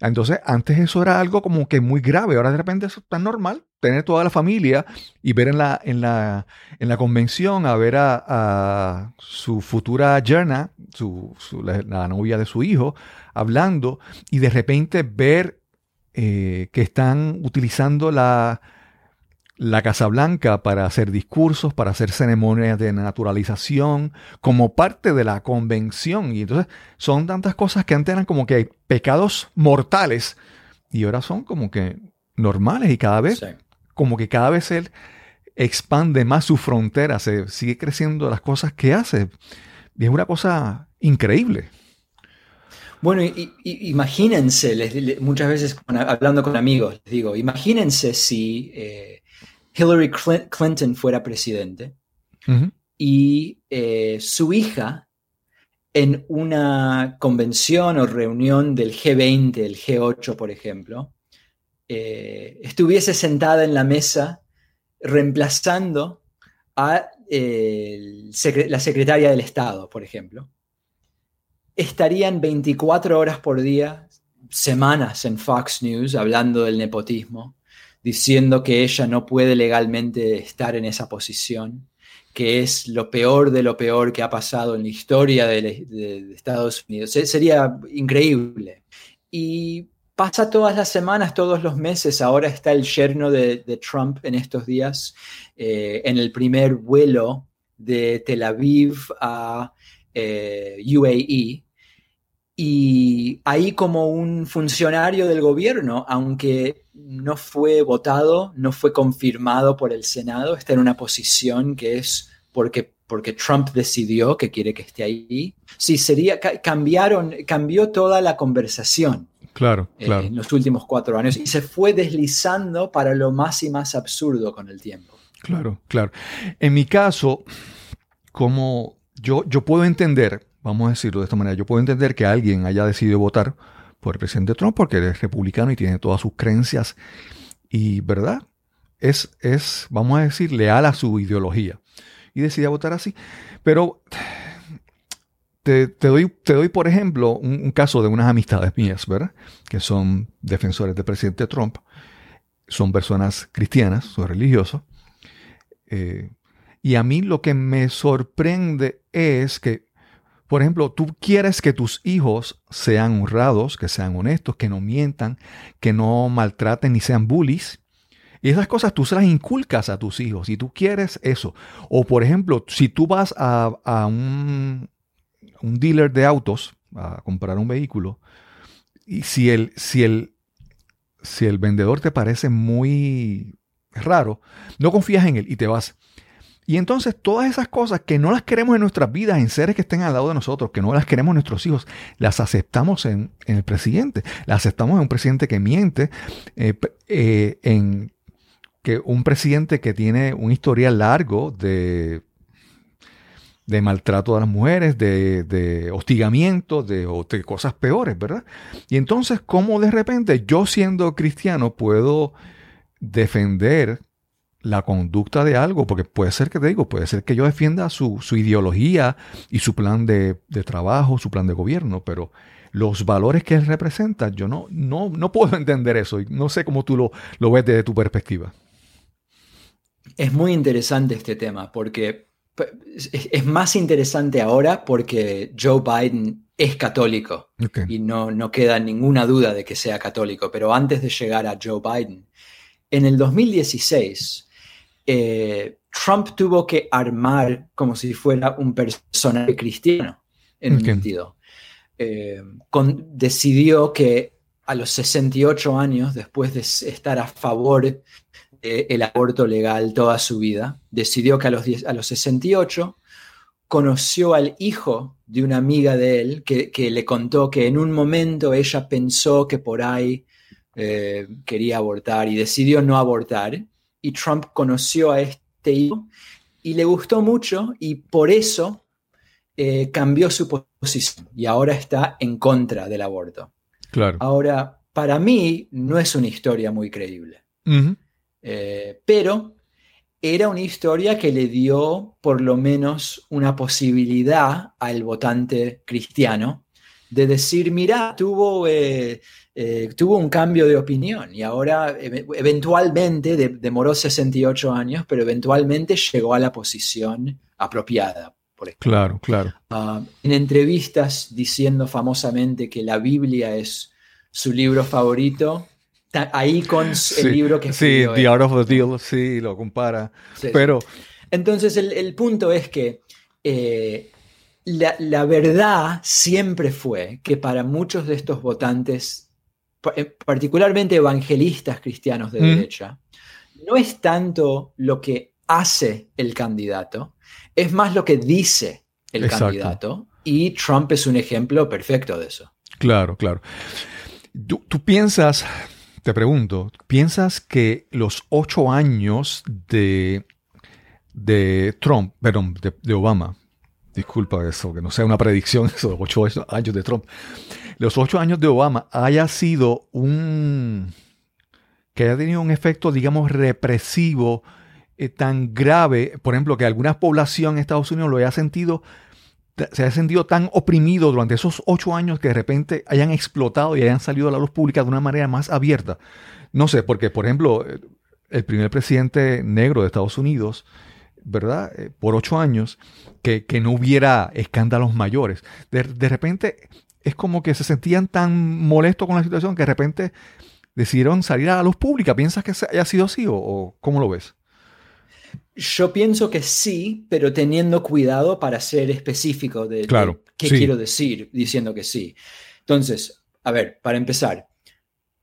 Entonces, antes eso era algo como que muy grave, ahora de repente eso es tan normal tener toda la familia y ver en la, en la, en la convención a ver a, su futura yerna, su, la, novia de su hijo, hablando y de repente ver eh, que están utilizando la, la Casa Blanca para hacer discursos, para hacer ceremonias de naturalización, como parte de la convención. Y entonces son tantas cosas que antes eran como que pecados mortales y ahora son como que normales y cada vez como que cada vez él expande más su frontera, se sigue creciendo las cosas que hace. Y es una cosa increíble. Bueno, imagínense, muchas veces hablando con amigos, les digo, imagínense si eh, Hillary Clinton fuera presidente y eh, su hija en una convención o reunión del G20, el G8, por ejemplo, eh, estuviese sentada en la mesa reemplazando a la secretaria del Estado, por ejemplo. Estarían 24 horas por día, semanas en Fox News hablando del nepotismo, diciendo que ella no puede legalmente estar en esa posición, que es lo peor de lo peor que ha pasado en la historia de, Estados Unidos. Sería increíble. Y pasa todas las semanas, todos los meses. Ahora está el yerno de, Trump en estos días eh, en el primer vuelo de Tel Aviv a eh, UAE y ahí como un funcionario del gobierno, aunque no fue votado, no fue confirmado por el Senado, está en una posición que es porque, porque Trump decidió que quiere que esté ahí. Sí, sería, cambiaron, cambió toda la conversación. Claro, eh, claro. en los últimos cuatro años y se fue deslizando para lo más y más absurdo con el tiempo. Claro, claro. En mi caso, como yo, yo puedo entender vamos a decirlo de esta manera, yo puedo entender que alguien haya decidido votar por el presidente Trump porque es republicano y tiene todas sus creencias y, ¿verdad? Es, es, vamos a decir, leal a su ideología y decide votar así. Pero te, doy, te doy, por ejemplo, un, caso de unas amistades mías, ¿verdad? Que son defensores del presidente Trump. Son personas cristianas, son religiosos. Eh, y a mí lo que me sorprende es que por ejemplo, tú quieres que tus hijos sean honrados, que sean honestos, que no mientan, que no maltraten ni sean bullies. Y esas cosas tú se las inculcas a tus hijos y tú quieres eso. O por ejemplo, si tú vas a, un, dealer de autos a comprar un vehículo y si el, si el, si el vendedor te parece muy raro, no confías en él y te vas. Y entonces todas esas cosas que no las queremos en nuestras vidas, en seres que estén al lado de nosotros, que no las queremos en nuestros hijos, las aceptamos en, el presidente. Las aceptamos en un presidente que miente, eh, eh, en que un presidente que tiene un historial largo de, de maltrato a las mujeres, de, de hostigamiento, de, de cosas peores, ¿verdad? Y entonces, ¿cómo de repente yo siendo cristiano puedo defender la conducta de algo, porque puede ser que te digo, puede ser que yo defienda su, ideología y su plan de, trabajo, su plan de gobierno, pero los valores que él representa, yo no, no, no puedo entender eso y no sé cómo tú lo, lo ves desde tu perspectiva. Es muy interesante este tema, porque es, más interesante ahora porque Joe Biden es católico y no, no queda ninguna duda de que sea católico, pero antes de llegar a Joe Biden, en el 2016, eh, Trump tuvo que armar como si fuera un personaje cristiano, en un sentido. Eh, decidió que a los 68 años, después de estar a favor del aborto legal toda su vida, decidió que a los, a los 68 conoció al hijo de una amiga de él que, le contó que en un momento ella pensó que por ahí eh, quería abortar y decidió no abortar y Trump conoció a este hijo y le gustó mucho y por eso eh, cambió su posición y ahora está en contra del aborto. Claro. Ahora, para mí no es una historia muy creíble, eh, pero era una historia que le dio por lo menos una posibilidad al votante cristiano de decir, mira, tuvo eh, eh, tuvo un cambio de opinión y ahora eventualmente, demoró 68 años, pero eventualmente llegó a la posición apropiada. Por ejemplo. Claro, claro. Ah, en entrevistas diciendo famosamente que la Biblia es su libro favorito, ahí con el libro que Sí, The Art of the Deal, sí, lo compara. pero... Entonces el, punto es que eh, la, la, verdad siempre fue que para muchos de estos votantes eh, particularmente evangelistas cristianos de derecha, no es tanto lo que hace el candidato, es más lo que dice el candidato. Y Trump es un ejemplo perfecto de eso. Claro, claro. Tú, piensas, te pregunto, ¿piensas que los ocho años de, de Trump, perdón, de, Obama, disculpa eso, que no sea una predicción, esos ocho años de Trump, los ocho años de Obama haya sido un, que haya tenido un efecto, digamos, represivo eh, tan grave, por ejemplo, que alguna población en Estados Unidos lo haya sentido se ha sentido tan oprimido durante esos ocho años que de repente hayan explotado y hayan salido a la luz pública de una manera más abierta. No sé, porque por ejemplo, el primer presidente negro de Estados Unidos, ¿verdad? Eh, por ocho años, que, no hubiera escándalos mayores. De, repente es como que se sentían tan molestos con la situación que de repente decidieron salir a la luz pública. ¿Piensas que haya sido así o cómo lo ves? Yo pienso que sí, pero teniendo cuidado para ser específico de, qué quiero decir diciendo que sí. Entonces, a ver, para empezar,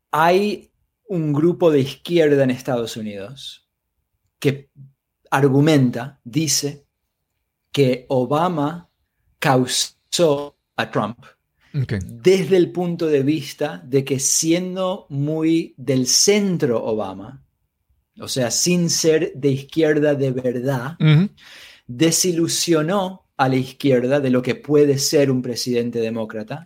hay un grupo de izquierda en Estados Unidos que argumenta, dice, que Obama causó a Trump desde el punto de vista de que siendo muy del centro Obama, o sea, sin ser de izquierda de verdad, desilusionó a la izquierda de lo que puede ser un presidente demócrata,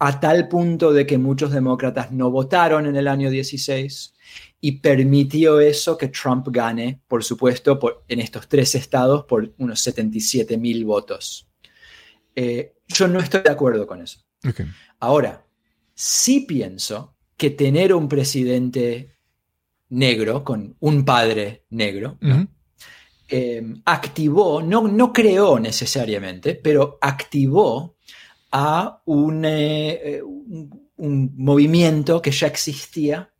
a tal punto de que muchos demócratas no votaron en el año 16 y permitió eso que Trump gane, por supuesto, en estos tres estados por unos 77 mil votos. Eh, yo no estoy de acuerdo con eso. Ahora, sí pienso que tener un presidente negro, con un padre negro, eh, activó, no, no creó necesariamente, pero activó a un, eh, un, movimiento que ya existía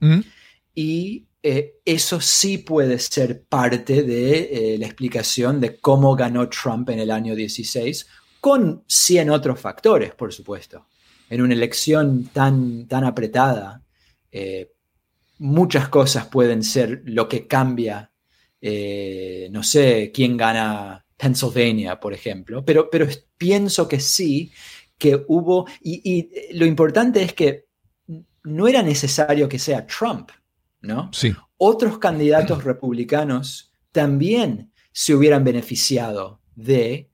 y eh, eso sí puede ser parte de la explicación de cómo ganó Trump en el año 16, con 100 otros factores, por supuesto. En una elección tan, tan apretada, muchas cosas pueden ser lo que cambia, eh, no sé, quién gana Pennsylvania, por ejemplo, pero, pero pienso que sí, que hubo, y, lo importante es que no era necesario que sea Trump, ¿no? Sí. Otros candidatos republicanos también se hubieran beneficiado de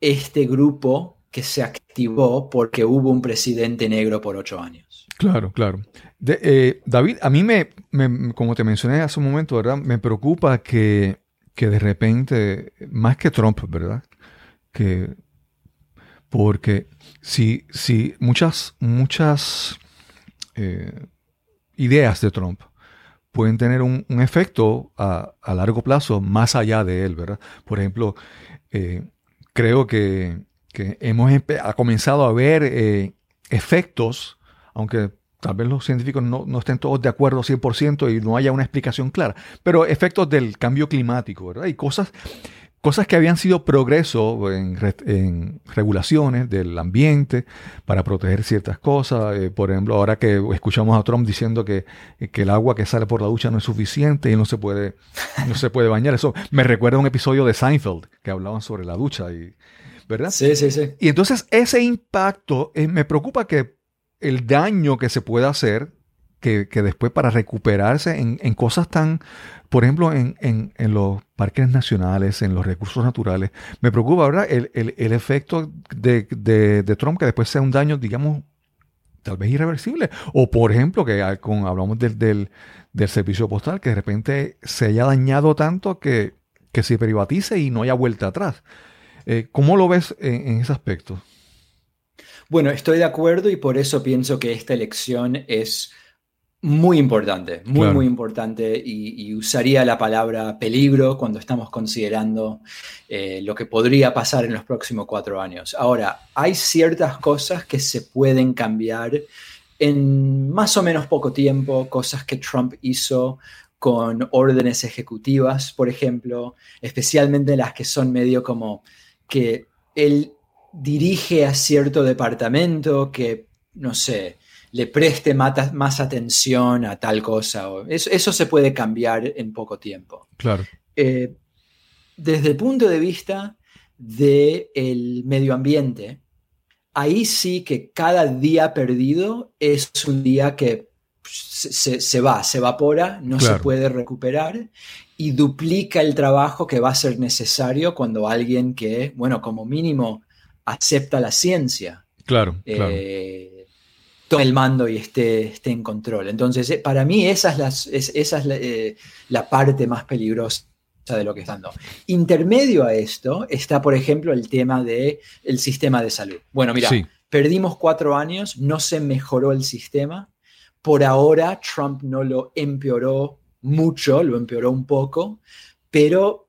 este grupo que se activó porque hubo un presidente negro por ocho años. Claro, claro. Eh, David, a mí me, como te mencioné hace un momento, ¿verdad? Me preocupa que, de repente, más que Trump, ¿verdad? Que porque si, si muchas, muchas eh, ideas de Trump pueden tener un, efecto a, largo plazo más allá de él, ¿verdad? Por ejemplo, eh, creo que, hemos ha comenzado a ver efectos, aunque Tal vez los científicos no, estén todos de acuerdo 100% y no haya una explicación clara, pero efectos del cambio climático, ¿verdad? Y cosas, cosas que habían sido progreso en, regulaciones del ambiente para proteger ciertas cosas. Eh, por ejemplo, ahora que escuchamos a Trump diciendo que, que, el agua que sale por la ducha no es suficiente y no se puede, no se puede bañar. Eso me recuerda a un episodio de Seinfeld que hablaban sobre la ducha y... ¿verdad? Sí, sí, sí. Y entonces ese impacto eh, me preocupa que el daño que se puede hacer, que, después para recuperarse en, cosas tan, por ejemplo, en, los parques nacionales, en los recursos naturales, me preocupa, ¿verdad? El, efecto de, Trump, que después sea un daño, digamos, tal vez irreversible. O, por ejemplo, que con, hablamos del, del, servicio postal, que de repente se haya dañado tanto que, se privatice y no haya vuelta atrás. Eh, ¿Cómo lo ves en ese aspecto? Bueno, estoy de acuerdo y por eso pienso que esta elección es muy importante, muy, muy importante y, usaría la palabra peligro cuando estamos considerando eh, lo que podría pasar en los próximos cuatro años. Ahora, hay ciertas cosas que se pueden cambiar en más o menos poco tiempo, cosas que Trump hizo con órdenes ejecutivas, por ejemplo, especialmente las que son medio como que él dirige a cierto departamento que, no sé, le preste más, atención a tal cosa. eso, se puede cambiar en poco tiempo. Claro. Eh, desde el punto de vista del medio ambiente, ahí sí que cada día perdido es un día que se, va, se evapora, no se puede recuperar y duplica el trabajo que va a ser necesario cuando alguien que, bueno, como mínimo acepta la ciencia. Claro, eh, Tome el mando y esté, esté en control. Entonces, eh, para mí esa es, esa es eh, la, parte más peligrosa de lo que está dando. Intermedio a esto está, por ejemplo, el tema del el sistema de salud. Bueno, mira, perdimos cuatro años, no se mejoró el sistema. Por ahora, Trump no lo empeoró mucho, lo empeoró un poco, pero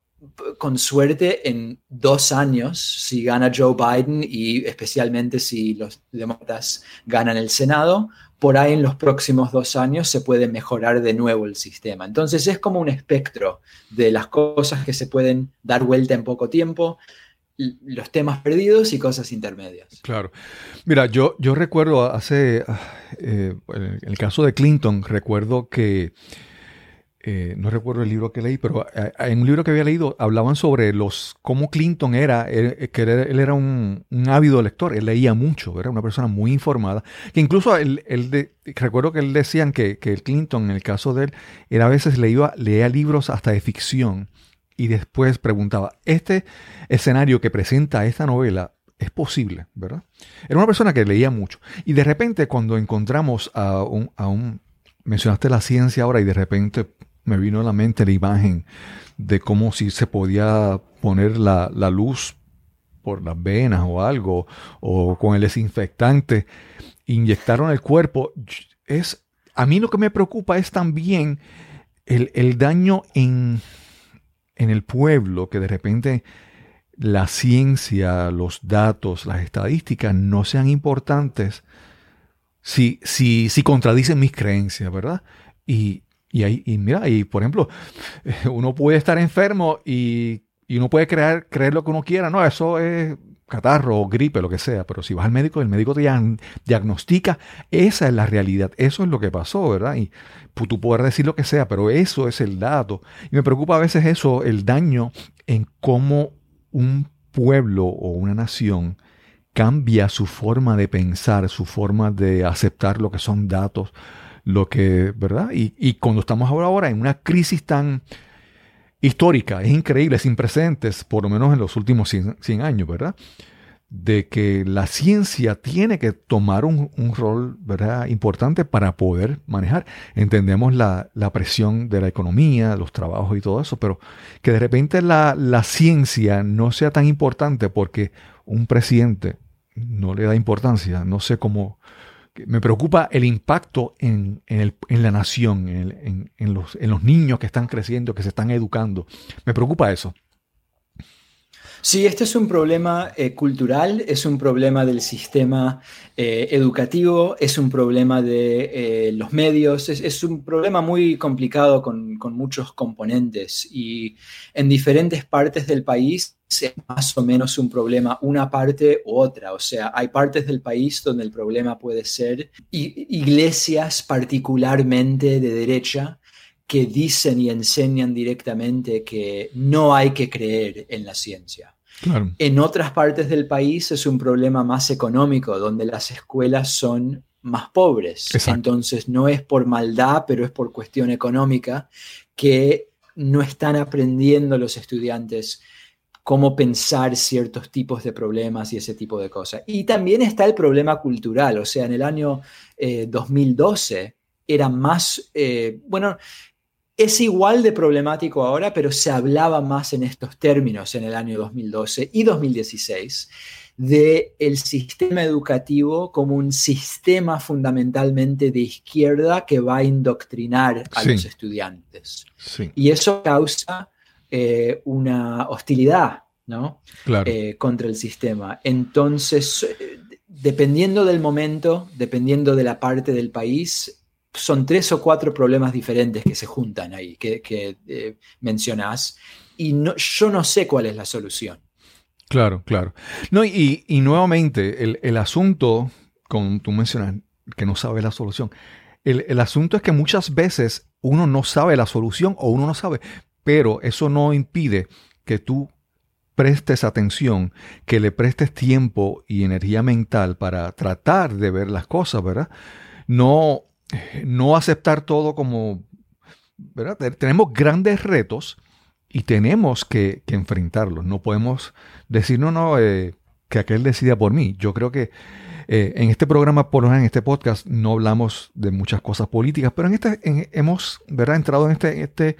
con suerte en dos años, si gana Joe Biden y especialmente si los demócratas ganan el Senado, por ahí en los próximos dos años se puede mejorar de nuevo el sistema. Entonces es como un espectro de las cosas que se pueden dar vuelta en poco tiempo, los temas perdidos y cosas intermedias. Claro. Mira, yo, yo recuerdo hace, eh, en el caso de Clinton, recuerdo que eh, no recuerdo el libro que leí, pero eh, en un libro que había leído hablaban sobre los cómo Clinton era, eh, que él, era un, ávido lector, él leía mucho, era una persona muy informada, que incluso él, recuerdo que él decían que, que, Clinton, en el caso de él, era a veces leía, leía libros hasta de ficción y después preguntaba, ¿este escenario que presenta esta novela es posible, verdad? Era una persona que leía mucho. Y de repente cuando encontramos a un mencionaste la ciencia ahora y de repente me vino a la mente la imagen de cómo si se podía poner la, luz por las venas o algo, o con el desinfectante, inyectaron el cuerpo. Es, a mí lo que me preocupa es también el, daño en, en el pueblo, que de repente la ciencia, los datos, las estadísticas no sean importantes si, si, si contradicen mis creencias, ¿verdad? Y, y, ahí, y mira, y por ejemplo, uno puede estar enfermo y, uno puede creer, creer lo que uno quiera. No, eso es catarro o gripe, lo que sea. Pero si vas al médico, el médico te diagnostica. Esa es la realidad. Eso es lo que pasó, ¿verdad? Y tú puedes decir lo que sea, pero eso es el dato. Y me preocupa a veces eso, el daño en cómo un pueblo o una nación cambia su forma de pensar, su forma de aceptar lo que son datos lo que, ¿verdad? Y, cuando estamos ahora, ahora en una crisis tan histórica, es increíble, sin precedentes, por lo menos en los últimos 100, años, ¿verdad? De que la ciencia tiene que tomar un, rol ¿verdad? importante para poder manejar. Entendemos la, presión de la economía, los trabajos y todo eso, pero que de repente la, la ciencia no sea tan importante porque un presidente no le da importancia, no sé cómo, me preocupa el impacto en, la nación, en, los, en los niños que están creciendo, que se están educando. Me preocupa eso. Sí, este es un problema eh, cultural, es un problema del sistema eh, educativo, es un problema de eh, los medios, es, un problema muy complicado con, muchos componentes y en diferentes partes del país es más o menos un problema una parte u otra. O sea, hay partes del país donde el problema puede ser iglesias particularmente de derecha que dicen y enseñan directamente que no hay que creer en la ciencia. En otras partes del país es un problema más económico, donde las escuelas son más pobres. Entonces no es por maldad, pero es por cuestión económica que no están aprendiendo los estudiantes cómo pensar ciertos tipos de problemas y ese tipo de cosas. Y también está el problema cultural, o sea, en el año 2012 eh, era más, eh, bueno, es igual de problemático ahora, pero se hablaba más en estos términos en el año 2012 y 2016 de el sistema educativo como un sistema fundamentalmente de izquierda que va a indoctrinar a los estudiantes. Y eso causa eh, una hostilidad ¿no? Eh, contra el sistema. Entonces, eh, dependiendo del momento, dependiendo de la parte del país, son tres o cuatro problemas diferentes que se juntan ahí, que, que eh, y no, yo no sé cuál es la solución. Claro, claro. No, y, nuevamente, el, asunto, como tú mencionas, que no sabe la solución, el, asunto es que muchas veces uno no sabe la solución o uno no sabe, pero eso no impide que tú prestes atención, que le prestes tiempo y energía mental para tratar de ver las cosas, ¿verdad? No, no aceptar todo como. Tenemos grandes retos y tenemos que, enfrentarlos. No podemos decir, no, no, eh, que aquel decida por mí. Yo creo que eh, en este programa, por lo menos en este podcast, no hablamos de muchas cosas políticas, pero en este hemos ¿verdad? entrado en este, este,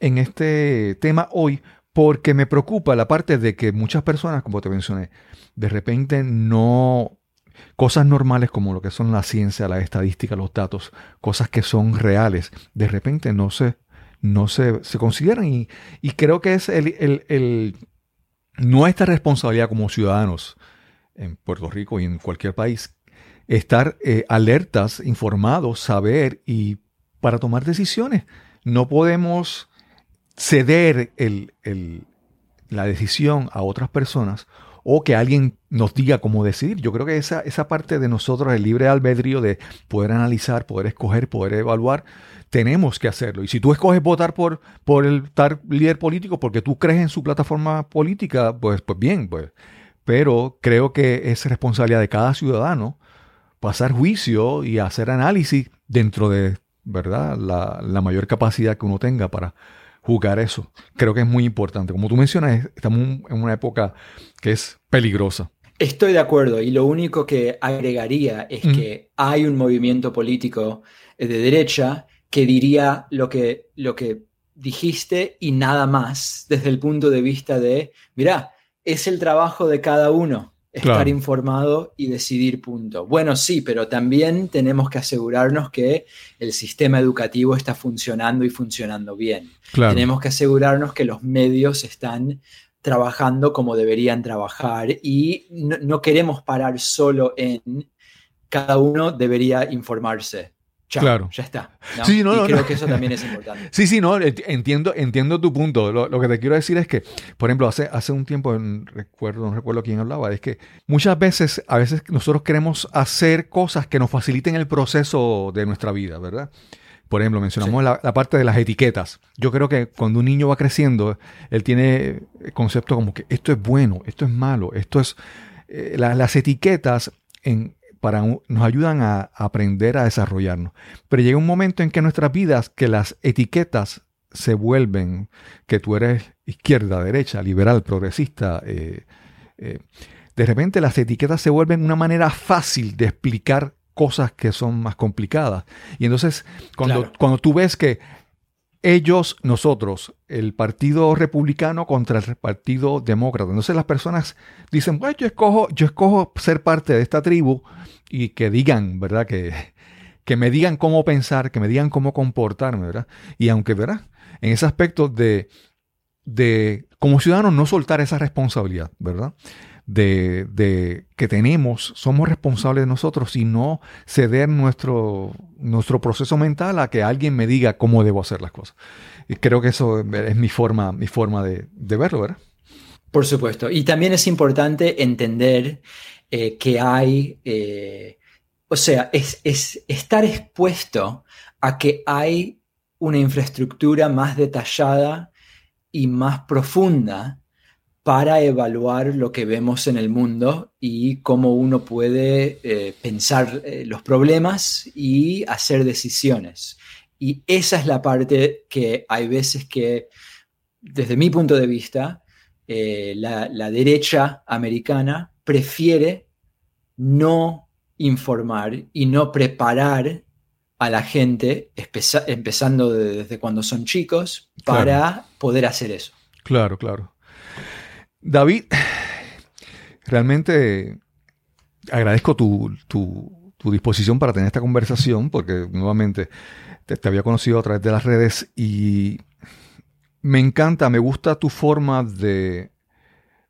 en este tema hoy porque me preocupa la parte de que muchas personas, como te mencioné, de repente no cosas normales como lo que son la ciencia, la estadística, los datos, cosas que son reales, de repente no se, no se, se consideran y, creo que es el, el, el, nuestra responsabilidad como ciudadanos en Puerto Rico y en cualquier país, estar eh, alertas, informados, saber y para tomar decisiones. No podemos ceder el, la decisión a otras personas o que alguien nos diga cómo decidir. Yo creo que esa, esa parte de nosotros, el libre albedrío de poder analizar, poder escoger, poder evaluar, tenemos que hacerlo. Y si tú escoges votar por, por el tal líder político porque tú crees en su plataforma política, pues, pues bien, pues pero creo que es responsabilidad de cada ciudadano pasar juicio y hacer análisis dentro de ¿verdad? La, mayor capacidad que uno tenga para jugar eso. Creo que es muy importante. Como tú mencionas, estamos en una época que es peligrosa. Estoy de acuerdo y lo único que agregaría es que hay un movimiento político de derecha que diría lo que, lo que dijiste y nada más desde el punto de vista de, mira, es el trabajo de cada uno estar informado y decidir punto. Bueno, sí, pero también tenemos que asegurarnos que el sistema educativo está funcionando y funcionando bien. Tenemos que asegurarnos que los medios están trabajando como deberían trabajar y no queremos parar solo en cada uno debería informarse claro. ya está. Sí, no, y creo que eso también es importante. Sí, sí, no, entiendo, entiendo tu punto. Lo, que te quiero decir es que, por ejemplo, hace, hace un tiempo, recuerdo, no recuerdo quién hablaba, es que muchas veces, a veces nosotros queremos hacer cosas que nos faciliten el proceso de nuestra vida, ¿verdad? Por ejemplo, mencionamos la, parte de las etiquetas. Yo creo que cuando un niño va creciendo, él tiene conceptos como que esto es bueno, esto es malo, esto es... Eh, las etiquetas en, para nos ayudan a, aprender a desarrollarnos. Pero llega un momento en que nuestras vidas que las etiquetas se vuelven, que tú eres izquierda, derecha, liberal, progresista, eh, eh, de repente las etiquetas se vuelven una manera fácil de explicar cosas que son más complicadas. Y entonces, cuando, cuando tú ves que ellos, nosotros, el Partido Republicano contra el Partido Demócrata. Entonces las personas dicen, bueno, yo escojo, yo escojo ser parte de esta tribu y que digan, ¿verdad? Que, que me digan cómo pensar, que me digan cómo comportarme, ¿verdad? Y aunque, ¿verdad? En ese aspecto de, de como ciudadanos, no soltar esa responsabilidad, ¿verdad? De, que tenemos, somos responsables de nosotros y no ceder nuestro, nuestro proceso mental a que alguien me diga cómo debo hacer las cosas. Y creo que eso es mi forma, mi forma de, verlo, ¿verdad? Por supuesto. Y también es importante entender eh, que hay, eh, o sea, es, es estar expuesto a que hay una infraestructura más detallada y más profunda para evaluar lo que vemos en el mundo y cómo uno puede eh, pensar eh, los problemas y hacer decisiones. Y esa es la parte que hay veces que, desde mi punto de vista, eh, la, derecha americana prefiere no informar y no preparar a la gente, empezando desde cuando son chicos, para poder hacer eso. Claro, claro. David, realmente agradezco tu, disposición para tener esta conversación, porque nuevamente te, había conocido a través de las redes y me encanta, me gusta tu forma de,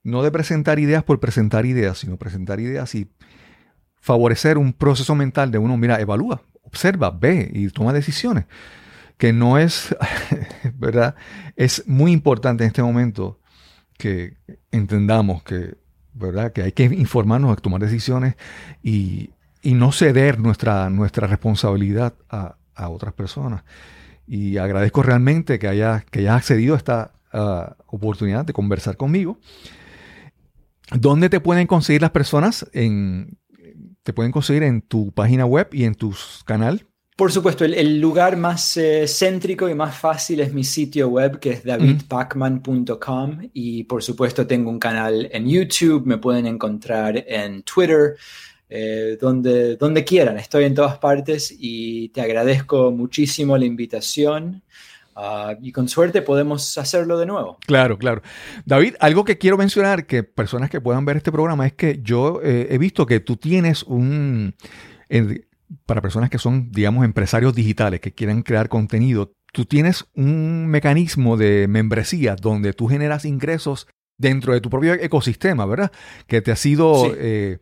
no de presentar ideas por presentar ideas, sino presentar ideas y favorecer un proceso mental de uno, mira, evalúa, observa, ve y toma decisiones, que no es, ¿verdad? Es muy importante en este momento que entendamos que, ¿verdad? que hay que informarnos, tomar decisiones y, no ceder nuestra, nuestra responsabilidad a, otras personas. Y agradezco realmente que hayas que haya accedido a esta, oportunidad de conversar conmigo. ¿Dónde te pueden conseguir las personas? En, te pueden conseguir en tu página web y en tu canal. Por supuesto, el, lugar más eh, céntrico y más fácil es mi sitio web, que es davidpacman.com. Y por supuesto, tengo un canal en YouTube, me pueden encontrar en Twitter, eh, donde, donde quieran. Estoy en todas partes y te agradezco muchísimo la invitación. Ah, y con suerte podemos hacerlo de nuevo. Claro, claro. David, algo que quiero mencionar, que personas que puedan ver este programa, es que yo eh, he visto que tú tienes un, para personas que son, digamos, empresarios digitales, que quieren crear contenido, tú tienes un mecanismo de membresía donde tú generas ingresos dentro de tu propio ecosistema, ¿verdad? Que te ha sido, eh,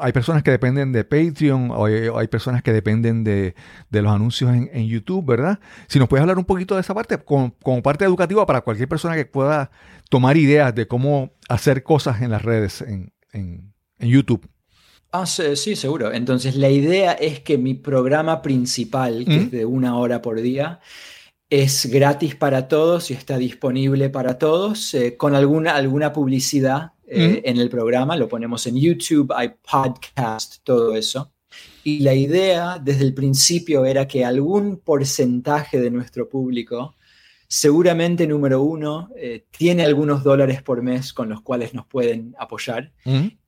hay personas que dependen de Patreon, o hay, personas que dependen de, los anuncios en, YouTube, ¿verdad? Si nos puedes hablar un poquito de esa parte, como, parte educativa para cualquier persona que pueda tomar ideas de cómo hacer cosas en las redes, en, en YouTube. Ah, sí, seguro. Entonces, la idea es que mi programa principal, que es de una hora por día, es gratis para todos y está disponible para todos, eh, con alguna, alguna publicidad eh, en el programa. Lo ponemos en YouTube, hay podcast, todo eso. Y la idea desde el principio era que algún porcentaje de nuestro público, seguramente número uno, eh, tiene algunos dólares por mes con los cuales nos pueden apoyar.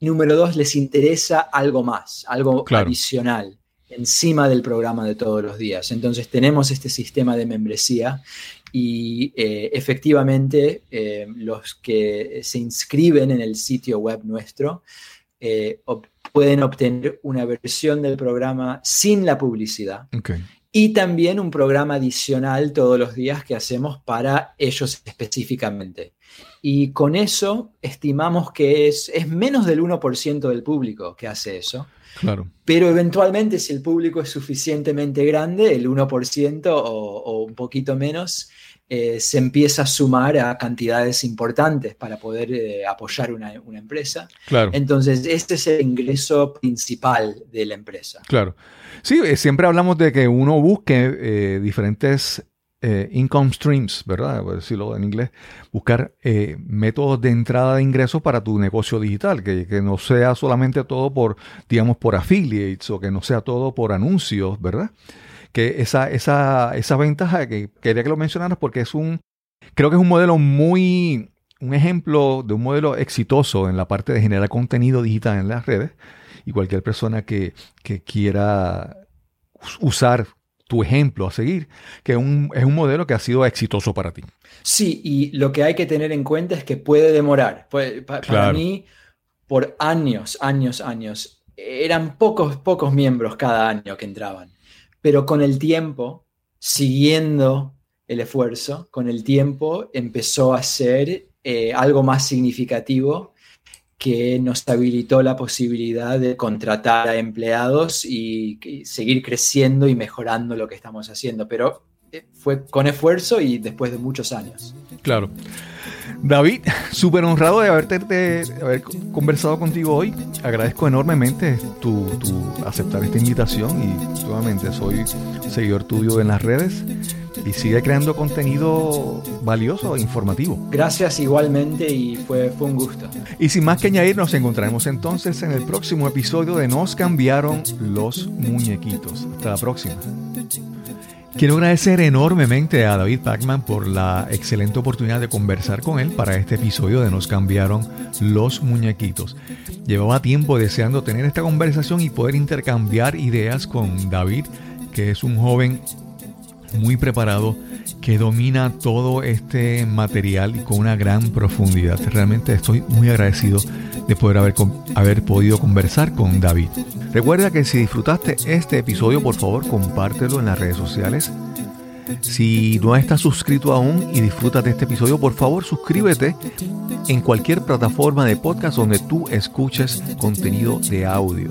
Número dos, les interesa algo más, algo adicional encima del programa de todos los días. Entonces tenemos este sistema de membresía y eh, efectivamente eh, los que se inscriben en el sitio web nuestro eh, pueden obtener una versión del programa sin la publicidad. Y también un programa adicional todos los días que hacemos para ellos específicamente. Y con eso estimamos que es, es menos del 1% del público que hace eso. Pero eventualmente, si el público es suficientemente grande, el 1% o, un poquito menos, eh, se empieza a sumar a cantidades importantes para poder eh, apoyar una, empresa. Claro. Entonces, este es el ingreso principal de la empresa. Claro. Sí, eh, siempre hablamos de que uno busque diferentes income streams, ¿verdad? Por decirlo en inglés, buscar métodos de entrada de ingresos para tu negocio digital, que, no sea solamente todo por, digamos, por affiliates o que no sea todo por anuncios, ¿verdad? Que esa, esa, esa ventaja que quería que lo mencionaras porque es un, creo que es un modelo muy, un ejemplo de un modelo exitoso en la parte de generar contenido digital en las redes y cualquier persona que, que quiera usar tu ejemplo a seguir, que es un, modelo que ha sido exitoso para ti. Sí, y lo que hay que tener en cuenta es que puede demorar. Para mí, por años, años, años, eran pocos, pocos miembros cada año que entraban. Pero con el tiempo, siguiendo el esfuerzo, con el tiempo empezó a ser eh, algo más significativo que nos habilitó la posibilidad de contratar a empleados y, seguir creciendo y mejorando lo que estamos haciendo. Pero eh, fue con esfuerzo y después de muchos años. Claro. David, súper honrado de haberte haber conversado contigo hoy. Agradezco enormemente tu, tu, aceptar esta invitación y nuevamente soy seguidor tuyo en las redes y sigue creando contenido valioso e informativo. Gracias igualmente y fue, fue un gusto. Y sin más que añadir, nos encontraremos entonces en el próximo episodio de Nos cambiaron los muñequitos. Hasta la próxima. Quiero agradecer enormemente a David Pacman por la excelente oportunidad de conversar con él para este episodio de Nos cambiaron los muñequitos. Llevaba tiempo deseando tener esta conversación y poder intercambiar ideas con David, que es un joven muy preparado que domina todo este material y con una gran profundidad. Realmente estoy muy agradecido de poder haber, haber podido conversar con David. Recuerda que si disfrutaste este episodio, por favor compártelo en las redes sociales. Si no estás suscrito aún y disfrutas de este episodio, por favor suscríbete en cualquier plataforma de podcast donde tú escuches contenido de audio.